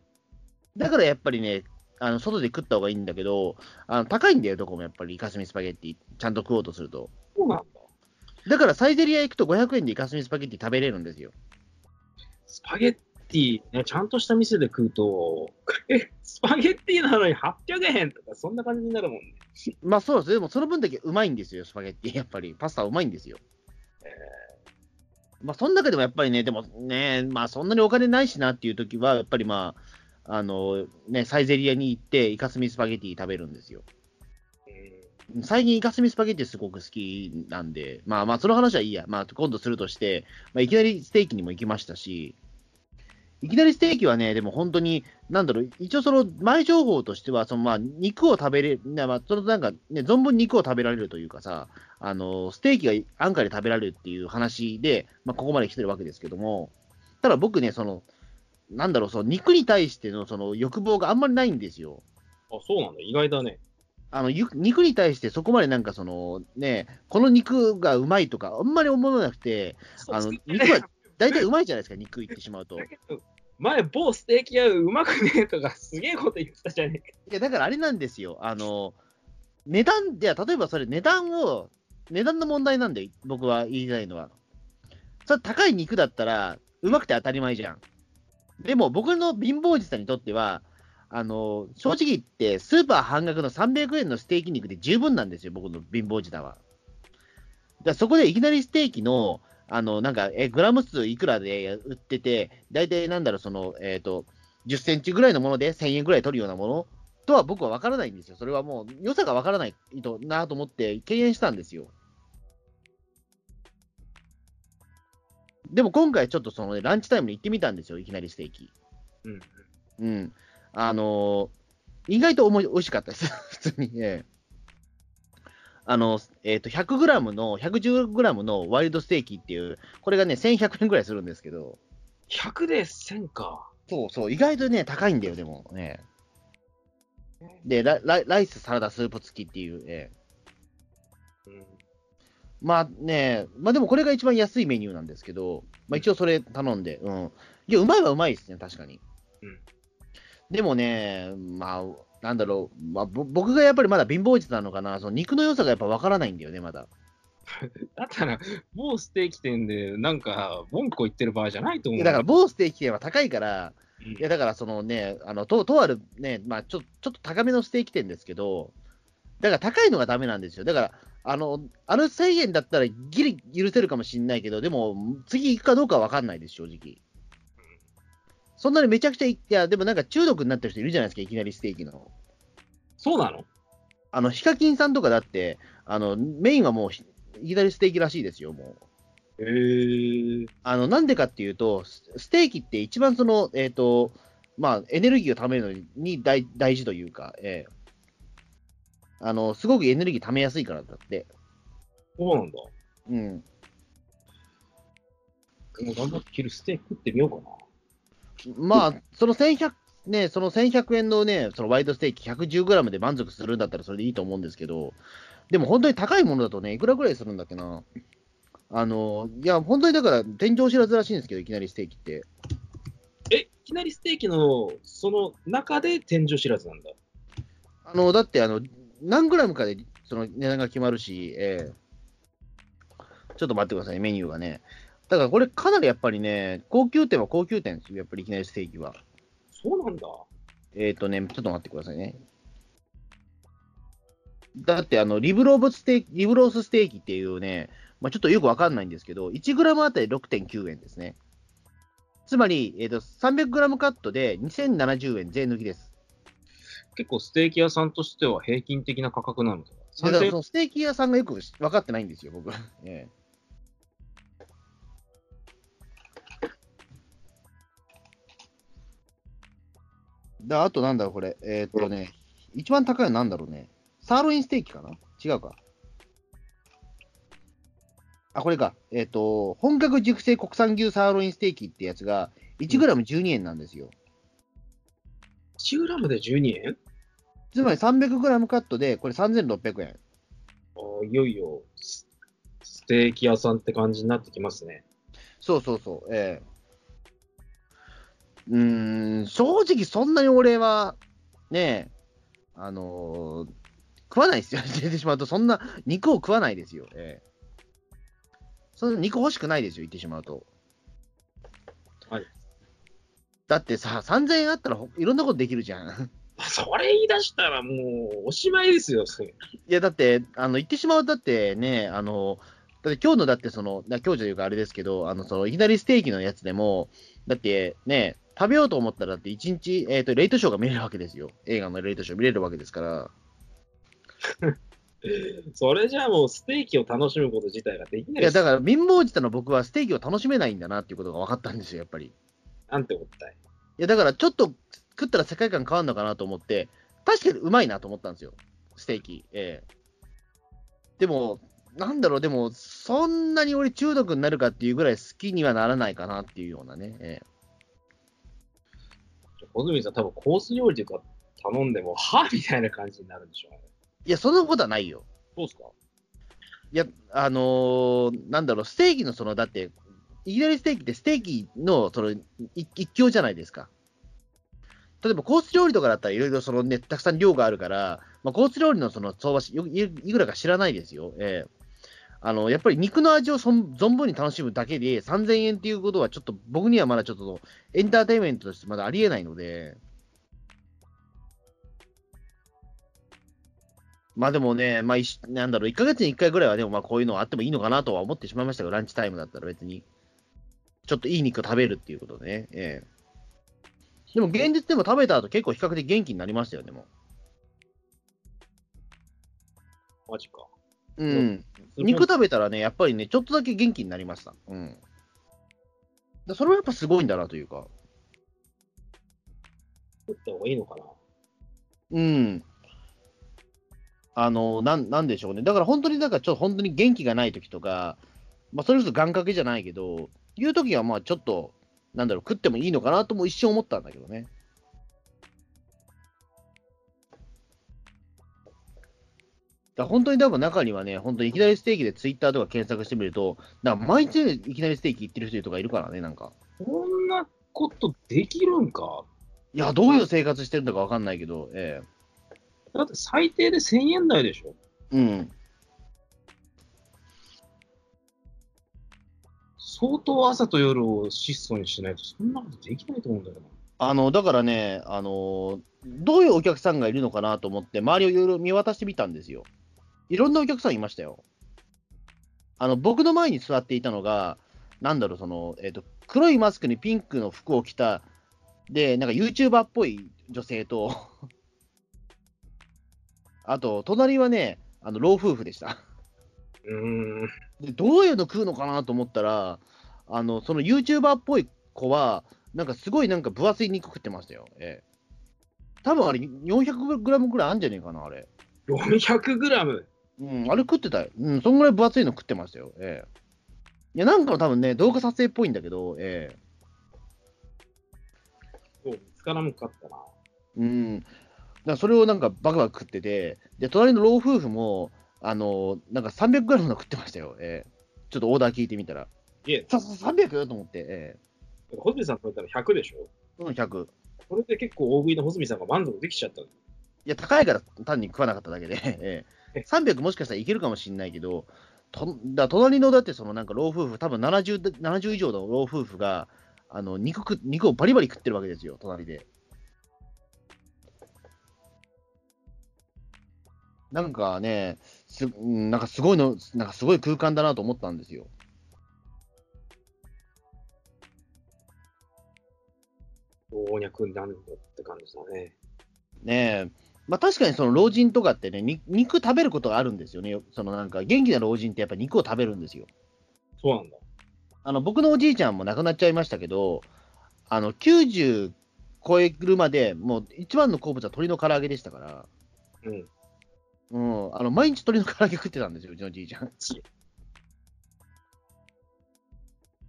だからやっぱりね、あの外で食った方がいいんだけど、あの高いんだよ、どこもやっぱりイカスミスパゲッティ、ちゃんと食おうとすると。そうなんだ。だからサイゼリア行くと500円でイカスミスパゲッティ食べれるんですよ。スパゲッティ、ね、ちゃんとした店で食うと、え、スパゲッティなのに800円とか、そんな感じになるもんね。まあそうです。でもその分だけうまいんですよ、スパゲッティ。やっぱり。パスタうまいんですよ。まあその中でもやっぱりね、でもね、まあそんなにお金ないしなっていう時は、やっぱりまあ、あのね、サイゼリアに行ってイカスミスパゲッティ食べるんですよ。うん最近イカスミスパゲッティすごく好きなんで、まあまあその話はいいや。まあ今度するとして、まあいきなりステーキにも行きましたし、いきなりステーキはね、でも本当に、なんだろう、一応その前情報としては、そのまあ肉を食べれる、なまあ、そのなんかね、存分肉を食べられるというかさ、あの、ステーキが安価で食べられるっていう話で、まあここまで来てるわけですけども、ただ僕ね、その、なんだろう、その肉に対してのその欲望があんまりないんですよ。あ、そうなんだ。意外だね。あのゆ肉に対してそこまでなんかそのね、この肉がうまいとか、あんまり思わなくて、あの肉は大体うまいじゃないですか、肉言ってしまうと。前、某ステーキ屋うまくねえとか、すげえこと言ってたじゃねえか。や、だからあれなんですよ、あの値段、いや、例えばそれ、値段を、値段の問題なんで、僕は言いたいのは。それ高い肉だったら、うまくて当たり前じゃん。でも、僕の貧乏人さんにとっては、あの正直言って、スーパー半額の300円のステーキ肉で十分なんですよ、僕の貧乏時代は。だそこでいきなりステーキの、あのなんかえグラム数いくらで売ってて、大体なんだろう、その、えっ、と、10センチぐらいのもので1000円ぐらい取るようなものとは僕は分からないんですよ。それはもう良さが分からないとなと思って敬遠したんですよ。でも今回ちょっとその、ね、ランチタイムに行ってみたんですよ、いきなりステーキ。うん。うん。あのー意外とおも美味しかったです。普通に。ええあの、えっ、と、100グラムの、110グラムのワイルドステーキっていう、これがね、1100円ぐらいするんですけど、100で1000か。そうそう、意外とね、高いんだよ、でもね。で、ララライス、サラダ、スープ付きっていう、ええうん。まあね、まあでもこれが一番安いメニューなんですけど、まあ一応それ頼んで、うん。いや、うまいはうまいですね、確かに。うんでもね、まあ、なんだろう、まあ、ぼ僕がやっぱりまだ貧乏人なのかな、その肉の良さがやっぱわからないんだよね、まだ。だったら、某ステーキ店で、なんか、文句を言ってる場合じゃないと思う。だから、某ステーキ店は高いから、うんいや、だからそのね、あのととあるね、まあちょ、ちょっと高めのステーキ店ですけど、だから高いのがダメなんですよ。だから、あの、あの1000円だったらギリ許せるかもしれないけど、でも、次行くかどうかは分かんないです、正直。そんなにめちゃくちゃい、いや、でもなんか中毒になってる人いるじゃないですか、いきなりステーキの。そうなの？あの、ヒカキンさんとかだって、あの、メインはもうひ、いきなりステーキらしいですよ、もう。へえ。あの、なんでかっていうと、スステーキって一番その、えっ、と、まあ、エネルギーを貯めるのに大大事というか、ええあの、すごくエネルギー貯めやすいからだって。そうなんだ。うん。もう頑張って昼ステーキ食ってみようかな。まあ、その1100、ね、その1100円のね、そのワイドステーキ 110g で満足するんだったらそれでいいと思うんですけど、でも本当に高いものだとね、いくらぐらいするんだっけな。あの、いや、本当にだから、天井知らずらしいんですけど、いきなりステーキって。え、いきなりステーキの、その中で天井知らずなんだ。あの、だって、あの、何グラムかでその値段が決まるし、ええちょっと待ってください、メニューがね。だからこれかなりやっぱりね、高級店は高級店ですよ、やっぱりいきなりステーキは。そうなんだ。えっ、とね、ちょっと待ってくださいね。だって、あの、リブローブステーキ、リブロースステーキっていうね、まあ、ちょっとよくわかんないんですけど、1グラムあたり6.9円ですね。つまり、えっ、と、300グラムカットで2070円税抜きです。結構ステーキ屋さんとしては平均的な価格なのかな。3000だからそのステーキ屋さんがよく分かってないんですよ、僕。ええで、あとなんだろう、これ。えーっとね、一番高いのなんだろうね。サーロインステーキかな？違うか。あ、これか。えーっと、本格熟成国産牛サーロインステーキってやつが、1g12 円なんですよ。1グラムで12円？つまり 300g カットで、これ3600円。あーいよいよスステーキ屋さんって感じになってきますね。そうそうそう、ええうーん、正直そんなに俺は、ねえ、あのー食わないですよ、出てしまうと、そんな肉を食わないですよ、ええそんな肉欲しくないですよ、言ってしまうと。はい。だってさ、3000円あったらほいろんなことできるじゃん。それ言い出したらもうおしまいですよ、それいや、だって、あの、言ってしまうと、だってね、あの、だって今日のだってその、な今日というかあれですけど、あの、その、いきなりステーキのやつでも、だってね、食べようと思ったら、だって1日、えっ、と、レイトショーが見れるわけですよ。映画のレイトショー見れるわけですから。それじゃあもうステーキを楽しむこと自体ができないいや、だから、貧乏舌の僕はステーキを楽しめないんだなっていうことが分かったんですよ、やっぱり。いなんてことだい。や、だから、ちょっと食ったら世界観変わるのかなと思って、確かにうまいなと思ったんですよ、ステーキ。ええでも、なんだろう、でも、そんなに俺中毒になるかっていうぐらい好きにはならないかなっていうようなね。ええ小泉さん多分コース料理とか頼んでも、はみたいな感じになるんでしょうね。いや、そんなことはないよ。そうっすか？いや、あのーなんだろう、ステーキのその、だって、いきなりステーキってステーキのそのい一強じゃないですか。例えばコース料理とかだったらいろいろそのね、たくさん量があるから、まあ、コース料理のその相場しよいいくらか知らないですよ。ええあの、やっぱり肉の味をそ存分に楽しむだけで3000円っていうことはちょっと僕にはまだちょっとエンターテインメントとしてまだありえないので。まあでもね、まあ、いしなんだろう、1ヶ月に1回ぐらいはでもまあこういうのあってもいいのかなとは思ってしまいましたよ、ランチタイムだったら別に。ちょっといい肉食べるっていうことね。ええでも現実でも食べた後結構比較的元気になりましたよ、でも。マジか。うん。肉食べたらね、やっぱりね、ちょっとだけ元気になりました。うん。だそれはやっぱすごいんだなというか。作った方がいいのかなうん。あの、なん、なんでしょうね。だから本当になんかちょっと本当に元気がない時とか、まあそれこそ願掛けじゃないけど、いう時はまあちょっと、なんだろう、食ってもいいのかなとも一瞬思ったんだけどね。だ本当に多分中にはね、本当にいきなりステーキでツイッターとか検索してみると、なんか毎日いきなりステーキ行ってる人とかいるからね、なんか。こんなことできるんか？いや、どういう生活してるのかわかんないけど、えだって最低で1000円台でしょ？えうん。相当朝と夜を質素にしないとそんなことできないと思うんだけどな。あの、だからね、あの、どういうお客さんがいるのかなと思って、周りをいろいろ見渡してみたんですよ。いろんなお客さんいましたよ。あの、僕の前に座っていたのが、なんだろう、その、えっ、と、黒いマスクにピンクの服を着た、で、なんか YouTuber っぽい女性と、あと、隣はね、あの、老夫婦でした。うーん。で、どういうの食うのかなと思ったら、あの、その YouTuber っぽい子は、なんかすごいなんか分厚い肉食ってましたよ。ええ。多分あれ400グラムぐらいあるんじゃねえかな、あれ。400グラム？うん、あれ食ってたよ。うん、そんぐらい分厚いの食ってましたよ。ええ。いや、なんかの多分ね、動画撮影っぽいんだけど、ええ。そう見つからんかったな。うん。だそれをなんかバクバク食ってて、で、隣の老夫婦も、あの、なんか300グラムの食ってましたよ。ええ。ちょっとオーダー聞いてみたら。いえ、さ、さ、300? と思って、えホズミさんと言ったら100でしょ？え。うん、100。これで結構大食いのホズミさんが満足できちゃったの。いや、高いから単に食わなかっただけで、ええ、300もしかしたらいけるかもしれないけど、とだ隣のだってそのなんか老夫婦、多分 70, 70以上の老夫婦があの肉く肉をバリバリ食ってるわけですよ、隣で。なんかね、すうんなんかすごいの、なんかすごい空間だなと思ったんですよ。老若男女って感じだね。ねえ、まあ、確かにその老人とかってね、に肉食べることがあるんですよね、そのなんか元気な老人ってやっぱ肉を食べるんですよ。そうなんだ。あの僕のおじいちゃんも亡くなっちゃいましたけど、あの90超えるまで、もう一番の好物は鶏の唐揚げでしたから、うん。うん、あの毎日鶏の唐揚げ食ってたんですよ、うちのじいちゃん。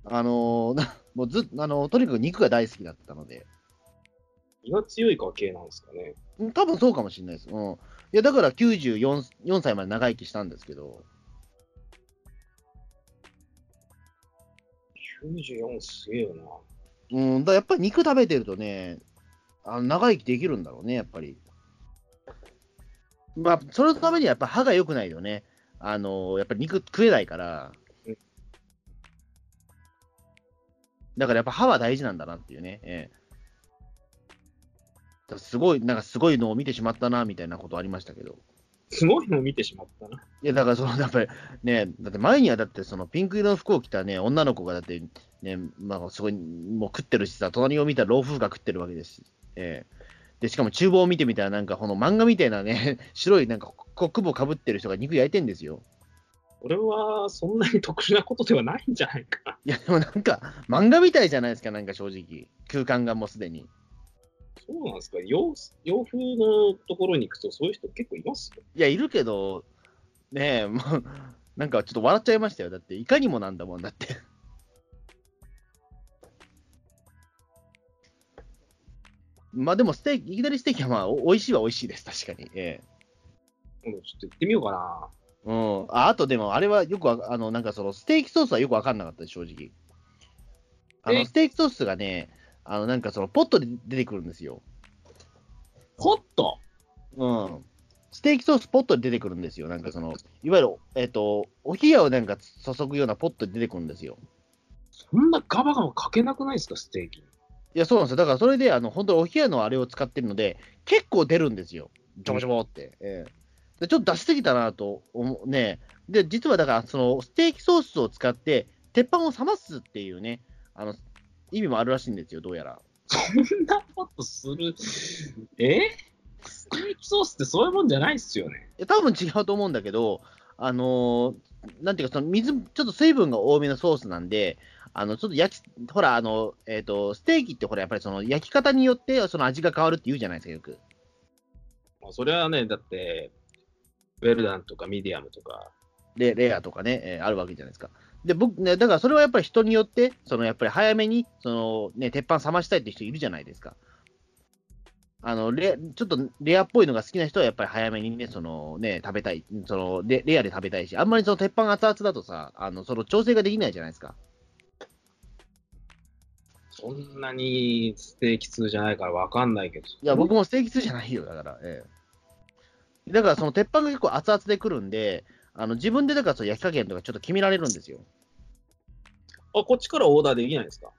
あのーなもうずあのとにかく肉が大好きだったので、胃が強い家系なんですかね。うん多分そうかもしれないです。うん、いやだから94 4歳まで長生きしたんですけど、94すげえよな。うん、だやっぱり肉食べてるとね、あの長生きできるんだろうね、やっぱり。まあ、そのためにはやっぱ歯が良くないよね。あのやっぱり肉食えないからうん。だからやっぱ歯は大事なんだなっていうね。ええすごい、なんかすごいのを見てしまったな、みたいなことありましたけど。すごいのを見てしまったな。いや、だからその、やっぱりね、だって前にはだってそのピンク色の服を着たね、女の子がだってね、まあすごい、もう食ってるしさ、隣を見たら老夫婦が食ってるわけですし。ええで、しかも厨房を見てみたらなんかこの漫画みたいなね、白いなんかコック帽かぶってる人が肉焼いてんですよ。俺はそんなに特殊なことではないんじゃないか。いや、でもなんか漫画みたいじゃないですか、なんか正直。空間がもうすでに。そうなんですか？洋洋風のところに行くとそういう人結構いますよ。いや、いるけど、ねえ、もう、なんかちょっと笑っちゃいましたよ。だって、いかにもなんだもんだって。まあでも、ステーキ、いきなりステーキはまあ、お美味しいは美味しいです、確かに。え今度ちょっと行ってみようかな。えうん。ああとでも、あれはよくわ、あの、なんかその、ステーキソースはよくわかんなかったです、正直。あの、え？ステーキソースがね、あの、なんかその、ポットで出てくるんですよ。ホット？うん。ステーキソースポットで出てくるんですよ。なんかその、いわゆる、えっ、と、お冷やをなんか注ぐようなポットで出てくるんですよ。そんなガバガバかけなくないですか、ステーキ。いや、そうなんですよ。だからそれで、あの、本当にお冷やのあれを使ってるので、結構出るんですよ。ちょぼちょぼって。ええでちょっと出しすぎたなと思うね。で、実はだから、その、ステーキソースを使って、鉄板を冷ますっていうね、あの、意味もあるらしいんですよ、どうやら。そんなことする？え？ステーキソースってそういうもんじゃないっすよね。いや多分違うと思うんだけど、あのーなんていうか、その水、ちょっと水分が多めのソースなんで、あの、ちょっと焼き、ほら、あの、えっ、と、ステーキってほら、やっぱりその焼き方によって、その味が変わるって言うじゃないですか、よく。まあ、それはね、だって、ウェルダンとかミディアムとか、レレアとかね、えーあるわけじゃないですか。で、僕ね、だからそれはやっぱり人によって、そのやっぱり早めに、そのね、鉄板冷ましたいって人いるじゃないですか。あのレちょっとレアっぽいのが好きな人はやっぱり早めにね、そのね、食べたい、そのレレアで食べたいし、あんまりその鉄板熱々だとさ、あのその調整ができないじゃないですか。そんなにステーキ通じゃないからわかんないけど。いや、僕もステーキ通じゃないよ、だから。ええ、だからその鉄板が結構熱々でくるんで、あの自分でだからその焼き加減とかちょっと決められるんですよ。あ、こっちからオーダーできないんですか？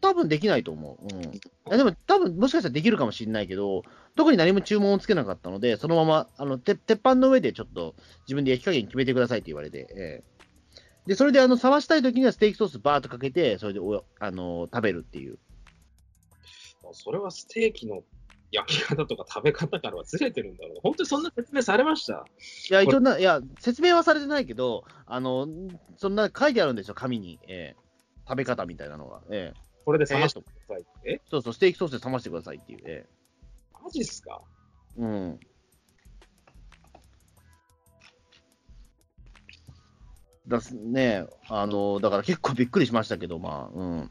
多分できないと思う。うん。いやでも、多分もしかしたらできるかもしれないけど、特に何も注文をつけなかったので、そのまま、あの、て鉄板の上でちょっと自分で焼き加減決めてくださいって言われて、ええで、それで、あの、冷ましたい時にはステーキソースバーっとかけて、それでお、あの、食べるっていう。それはステーキの焼き方とか食べ方からはずれてるんだろう。本当にそんな説明されました？いや、一応な、いや、説明はされてないけど、あの、そんな書いてあるんですよ、紙に。ええ食べ方みたいなのが。ええこれで冷ましてくださいって？えそうそう、ステーキソースで冷ましてくださいっていう。えマジっすか？えうん。だすね、あの、だから結構びっくりしましたけど、まあ、うん。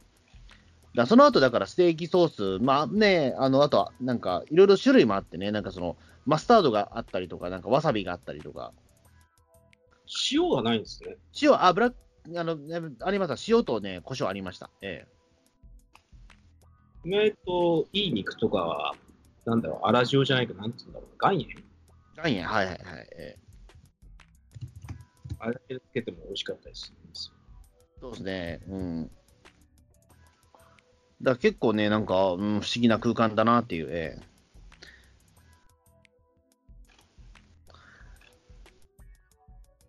だその後だからステーキソース、まあね、あの、あとはなんかいろいろ種類もあってね、なんかそのマスタードがあったりとか、なんかわさびがあったりとか、塩がないんですね。塩、あ、ブラック、あの、ねありました。塩とね、胡椒ありました。ええ意外といい肉とかは、なんだろう、粗塩じゃないけど、なんて言うんだろう、岩塩？岩塩、はいはいはい。えああれだけつけても美味しかったです。そうですね。うん。だから結構ね、なんか、うん、不思議な空間だなっていう。ええ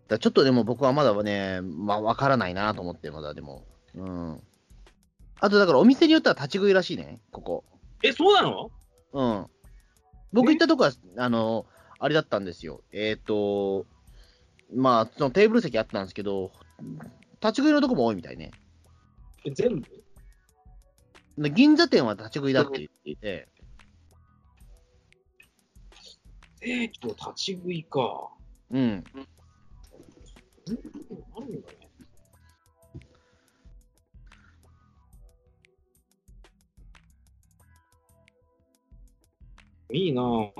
だちょっとでも僕はまだね、まあ、わからないなと思って、まだでも。うん。あと、だからお店によっては立ち食いらしいね、ここ。え、そうなの？うん。僕行ったとこは、あの、あれだったんですよ。えっ、と、まあ、そのテーブル席あったんですけど、立ち食いのとこも多いみたいね。え全部？で銀座店は立ち食いだって言っていて、えー、と立ち食いか。うん。うんあるんだね。いいなぁ。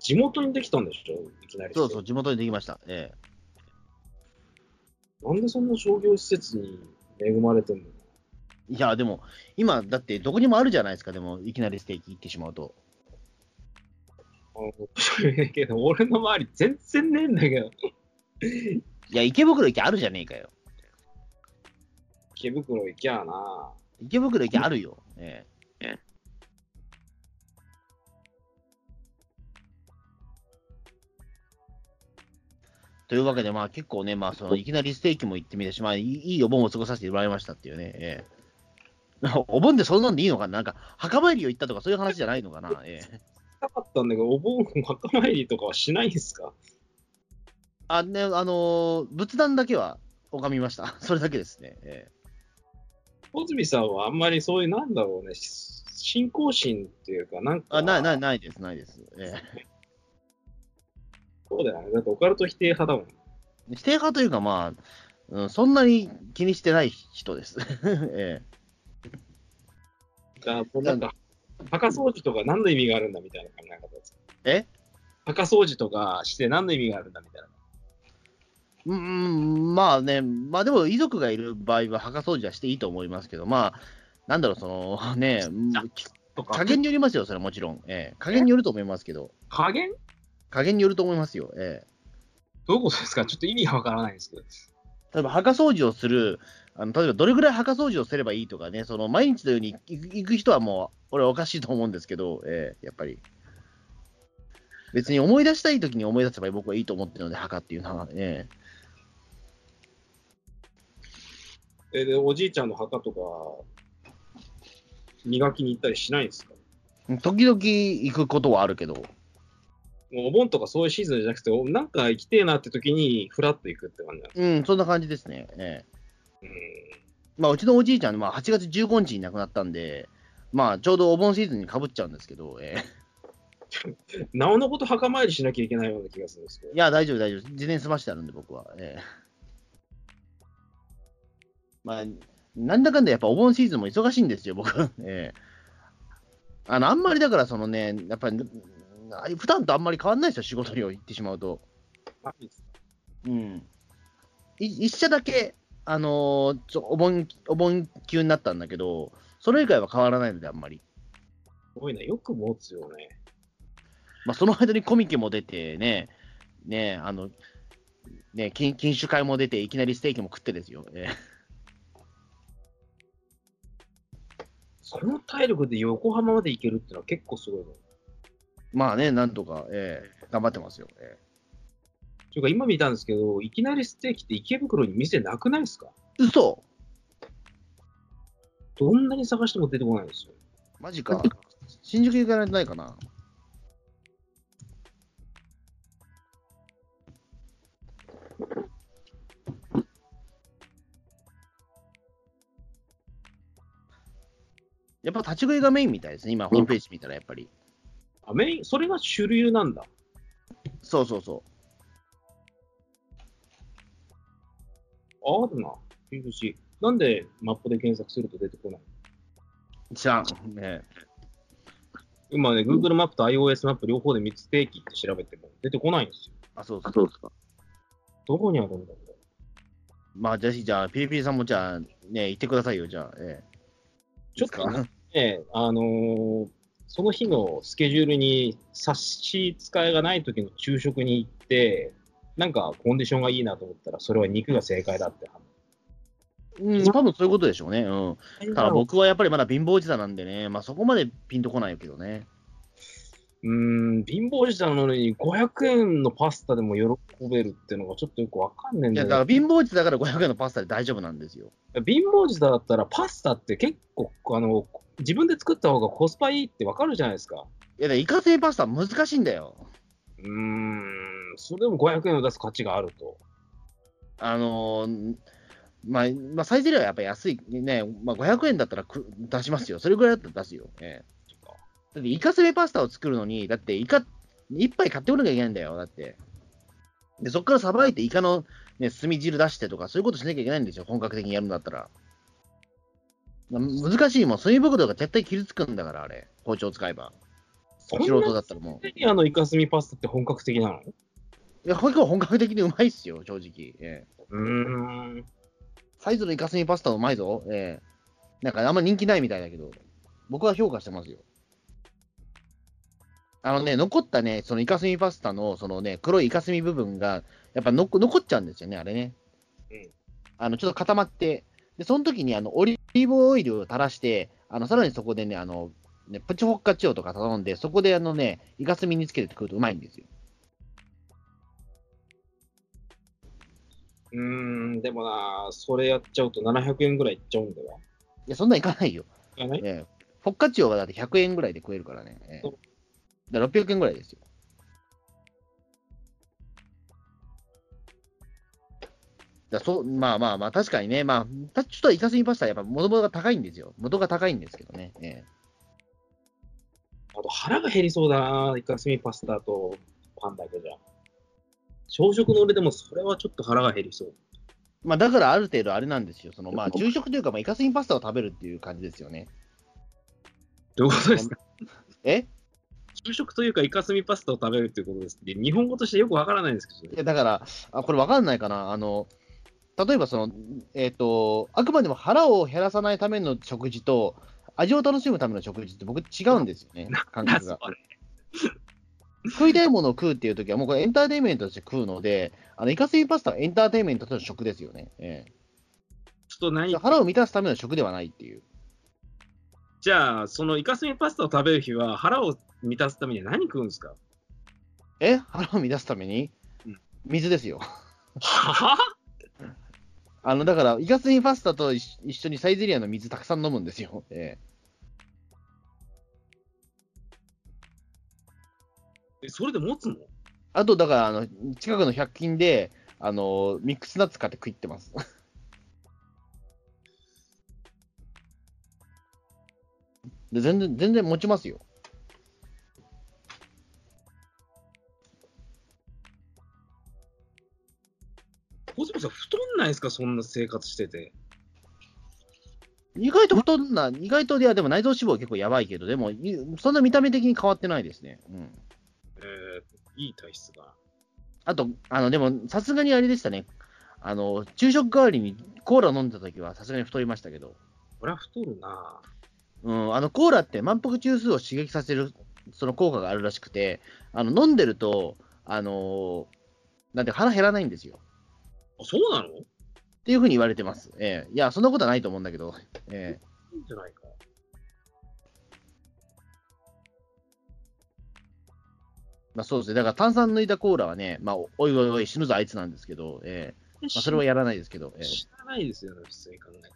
地元にできたんでしょ？いきなり。そうそう、地元にできました。えなんでそんな商業施設に恵まれてんの？えいや、でも、今、だってどこにもあるじゃないですか、でも、いきなりステーキ行ってしまうと。それだけど、俺の周り全然ねえんだけど。いや、池袋駅あるじゃねえかよ。池袋行きゃあな池袋駅あるよ。ええというわけで、まあ結構ね、まあそのいきなりステーキも行ってみたし、まあいいいいお盆を過ごさせてもらいましたっていうね。ええ お盆でそんなんでいいのかな？なんか、墓参りを行ったとかそういう話じゃないのかな？ええなかったんだけど、お盆、墓参りとかはしないんですか？あ、ね、あのー仏壇だけは拝みました。それだけですね。え小泉さんはあんまりそういう、なんだろうね、し信仰心っていうか、なんか、えあ、ない、ない、ないです、ないです。えそうだよね。だってオカルト否定派だもん。え否定派というか、まあ、うん、そんなに気にしてない人です。えだもうなんか、墓掃除とか何の意味があるんだみたいな考え方です。え？墓掃除とかして何の意味があるんだみたいな。えうん、まあね、まあでも遺族がいる場合は墓掃除はしていいと思いますけど、まあ、なんだろう、そのね、加減によりますよ、それはもちろん。ええ加減によると思いますけど、加減？加減によると思いますよ。ええどういうことですか？ちょっと意味がわからないんですけど。例えば墓掃除をする、あの例えばどれぐらい墓掃除をすればいいとかね、その毎日のように行く人はもう、俺はおかしいと思うんですけど、ええやっぱり。別に思い出したいときに思い出せば僕はいいと思ってるので、墓っていうのは、ええで、おじいちゃんの墓とか、磨きに行ったりしないんですか？え時々行くことはあるけど、もうお盆とかそういうシーズンじゃなくて、おなんか行きてえなって時に、フラッと行くって感じなんですうん、そんな感じですね。ええうんまあ、うちのおじいちゃん、まあ、8月15日に亡くなったんで、まあ、ちょうどお盆シーズンにかぶっちゃうんですけど、ええ なおのこと墓参りしなきゃいけないような気がするんですけど。いや、大丈夫、大丈夫。事前に済ましてあるんで、僕は。ええまあ、なんだかんだやっぱお盆シーズンも忙しいんですよ、僕。ええあの、あんまりだから、そのね、やっぱり、普段とあんまり変わんないですよ、仕事量行ってしまうと。うん。い一社だけ、あのーちょお盆、お盆休になったんだけど、それ以外は変わらないので、あんまり。すごいな、よく持つよね。まあ、その間にコミケも出てね、ね、あの、ね、禁禁酒会も出て、いきなりステーキも食ってですよ。ええその体力で横浜まで行けるってのは結構すごいの。まあね、なんとか、ええ頑張ってますよ。えというか今見たんですけど、いきなりステーキって池袋に店なくないですか？え嘘どんなに探しても出てこないんですよ。マジか。新宿行かないとないかな。やっぱ立ち食いがメインみたいですね、今、ホームページ見たらやっぱり。あメイン、それが主流なんだ。そうそうそあるな。不思議なんでマップで検索すると出てこないう知らん。ね、今ね、Google マップと iOS マップ両方で3つステーキって調べても出てこないんですよ。あ、そうそうですか。どこにあるんだろう？まあ、ぜひじゃあ、ピリピリさんもじゃあ、ね、行ってくださいよ、じゃあ。ええちょっといいですか？ね、あのーその日のスケジュールに差し支えがない時の昼食に行って、なんかコンディションがいいなと思ったら、それは肉が正解だって。うん、多分そういうことでしょうね。うん。ただ僕はやっぱりまだ貧乏時代なんでね、まあそこまでピンとこないけどね。うーん、貧乏時代なのに500円のパスタでも喜べるっていうのがちょっとよくわかんないんいや、だから貧乏時代だから500円のパスタで大丈夫なんですよ。貧乏時代だったらパスタって結構、あの、自分で作った方がコスパいいってわかるじゃないですか。いや、イカ製パスタ難しいんだよ。うーん、それでも500円を出す価値があると。あのーまあ、まあ、サイゼリヤはやっぱ安い、ね、まあ、500円だったらく出しますよ。それぐらいだったら出すよ。ええだってイカスメパスタを作るのに、だってイカ一杯買ってこなきゃいけないんだよ。だって。で、そこからさばいてイカの、ね、炭汁出してとか、そういうことしなきゃいけないんですよ。本格的にやるんだったら。まあ難しいもん。炭袋が絶対傷つくんだから、あれ。包丁使えば。素人だったらもう。あのイカスミパスタって本格的なの？いや、結構本格的にうまいっすよ、正直。ええうーん。サイズのイカスミパスタうまいぞ。ええなんかあんま人気ないみたいだけど、僕は評価してますよ。あのね、残ったね、そのイカスミパスタの、そのね、黒いイカスミ部分が、やっぱのこ残っちゃうんですよね、あれね。うんあの、ちょっと固まって、で、その時にあの、オリーブオイルを垂らして、あの、さらにそこでね、あの、ね、プチホッカチオとか頼んで、そこであのね、イカスミにつけて食うとうまいんですよ。うーん、でもな、それやっちゃうと700円ぐらいいっちゃうんだよ。いや、そんなんいかないよ。いかない？ッカチオはだって100円ぐらいで食えるからね。ええそうだから600円ぐらいですよ。だそうまあまあまあ、確かにね、まあ、たちょっとイカスミパスタはやっぱ元々が高いんですよ。元が高いんですけどね。ええあと腹が減りそうだな、イカスミパスタとパンだけじゃ。朝食の俺でもそれはちょっと腹が減りそう。まあ、だからある程度あれなんですよ。そのまあ、昼食というか、まあ、イカスミパスタを食べるっていう感じですよね。どういうことですか？え？昼食というかイカスミパスタを食べるっていうことです。で日本語としてよくわからないんですけど、いや、だから、あこれわかんないかな。あの、例えばその、えっ、と、あくまでも腹を減らさないための食事と、味を楽しむための食事って僕違うんですよね、感覚が。食いたいものを食うっていうときは、もうこれエンターテインメントとして食うので、あのイカスミパスタはエンターテインメントとしての食ですよね。えちょっと何え、腹を満たすための食ではないっていう。じゃあ、そのイカスミパスタを食べる日は腹を満たすためには何食うんですか？え？腹を満たすために？うん水ですよ。はあの、だから、イカスミパスタと一一緒にサイゼリアの水たくさん飲むんですよ。えええそれで持つの？あと、だから、あの、近くの100均で、あの、ミックスナッツ買って食いってます。で全然、全然持ちますよ。コスモさん太んないですか？そんな生活してて。意外と太んな、意外と、いや、でも内臓脂肪は結構やばいけど、でも、いそんな見た目的に変わってないですね。うん。えー、いい体質だ。あと、あの、でも、さすがにあれでしたね。あの、昼食代わりにコーラ飲んでた時はさすがに太りましたけど。これは太るなうん、あの、コーラって満腹中枢を刺激させる、その効果があるらしくて、あの、飲んでると、あのーなんて腹減らないんですよ。あ、そうなの？いっていうふうに言われてます。ええいや、そんなことはないと思うんだけど、ええいんじゃないか。まあそうですね。だから炭酸抜いたコーラはね、まあ、おいおいおい死ぬぞあいつなんですけど、ええまあ、それはやらないですけど、ええ知らないですよね、普通に考えて。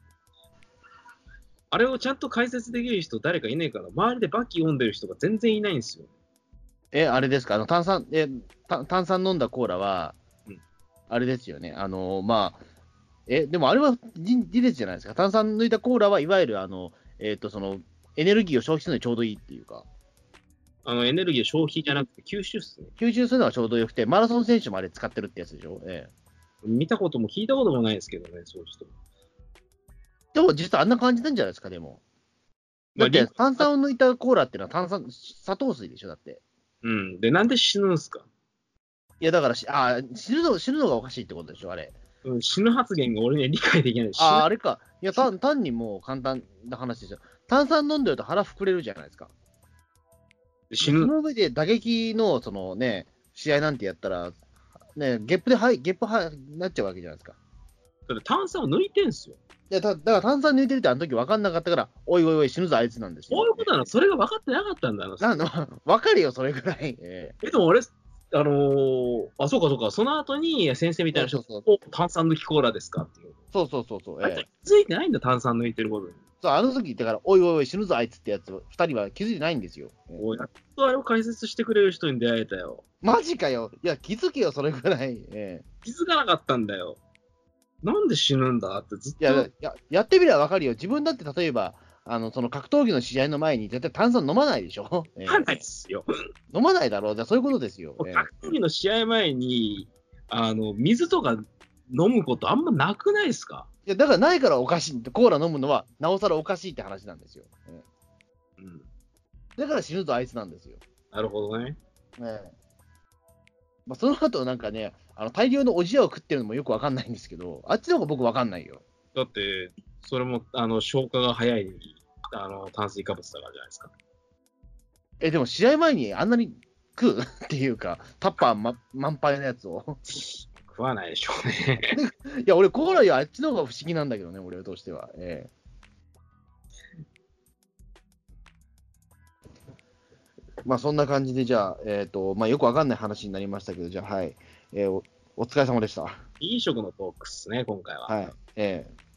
あれをちゃんと解説できる人誰かいねえから、周りでバキ読んでる人が全然いないんですよ。え、あれですか、あの炭酸、え、た炭酸飲んだコーラはうん、あれですよね、あの、まあ、え、でもあれは事事実じゃないですか？炭酸抜いたコーラはいわゆる、あの、えっ、と、その、エネルギーを消費するのにちょうどいいっていうか、あのエネルギーを消費じゃなくて吸収っすね。吸収するのはちょうどよくて、マラソン選手もあれ使ってるってやつでしょ？ええ。見たことも聞いたこともないですけどね、そういう人。でも実はあんな感じなんじゃないですか、でも。だって炭酸を抜いたコーラっていうのは炭酸、砂糖水でしょ、だって。うん。で、なんで死ぬんすか、いや、だからし、あ死ぬの、死ぬのがおかしいってことでしょ、あれ。うん、死ぬ発言が俺には理解できない。死ぬああ、あれか。いや、単単にもう簡単な話ですよ。炭酸飲んでると腹膨れるじゃないですか。死ぬ。その上で打撃の、そのね、試合なんてやったら、ね、ゲップではい、ゲップはなっちゃうわけじゃないですか。だって炭酸を抜いてんすよ。いやだだから炭酸抜いてるってあの時分かんなかったから、おいおいおい、死ぬぞ、あいつなんですよ。そういうことなのそれが分かってなかったんだよ。なんだ、分かるよ、それぐらい。ええ、でも俺、あのーあ、そうかそうか、その後に先生みたいな人が、炭酸抜きコーラですかっていう。そうそうそうそう、あいつ気づいてないんだ、炭酸抜いてることに。そう、あの時、だから、おいおいおい、死ぬぞ、あいつってやつ、二人は気づいてないんですよ。ええおいやっとあれを解説してくれる人に出会えたよ。マジかよ。いや、気づけよ、それぐらい。ええ気づかなかったんだよ。なんで死ぬんだってずっと。いや、ややってみれば分かるよ。自分だって例えば、あの、その格闘技の試合の前に絶対炭酸飲まないでしょ、ええわかんないですよ。飲まないだろう。じゃあそういうことですよ。ええ格闘技の試合前に、あの、水とか飲むことあんまなくないですか？いや、だからないからおかしい。コーラ飲むのは、なおさらおかしいって話なんですよ。えうん。えだから死ぬとあいつなんですよ。なるほどね。ええまあ、その後なんかね、あの大量のおじやを食ってるのもよくわかんないんですけど、あっちの方が僕わかんないよ。だって、それも、あの、消化が早い、あの、炭水化物だからじゃないですか。え、でも試合前にあんなに食う？っていうか、タッパー、ま、満杯のやつを。食わないでしょうね。いや、俺コーラよりあっちの方が不思議なんだけどね、俺としては。ええまあそんな感じで、じゃあ、えっ、と、まあよくわかんない話になりましたけど、じゃあ、はい。えーおお疲れ様でした。飲食のトークっすね、今回は。はい。ええ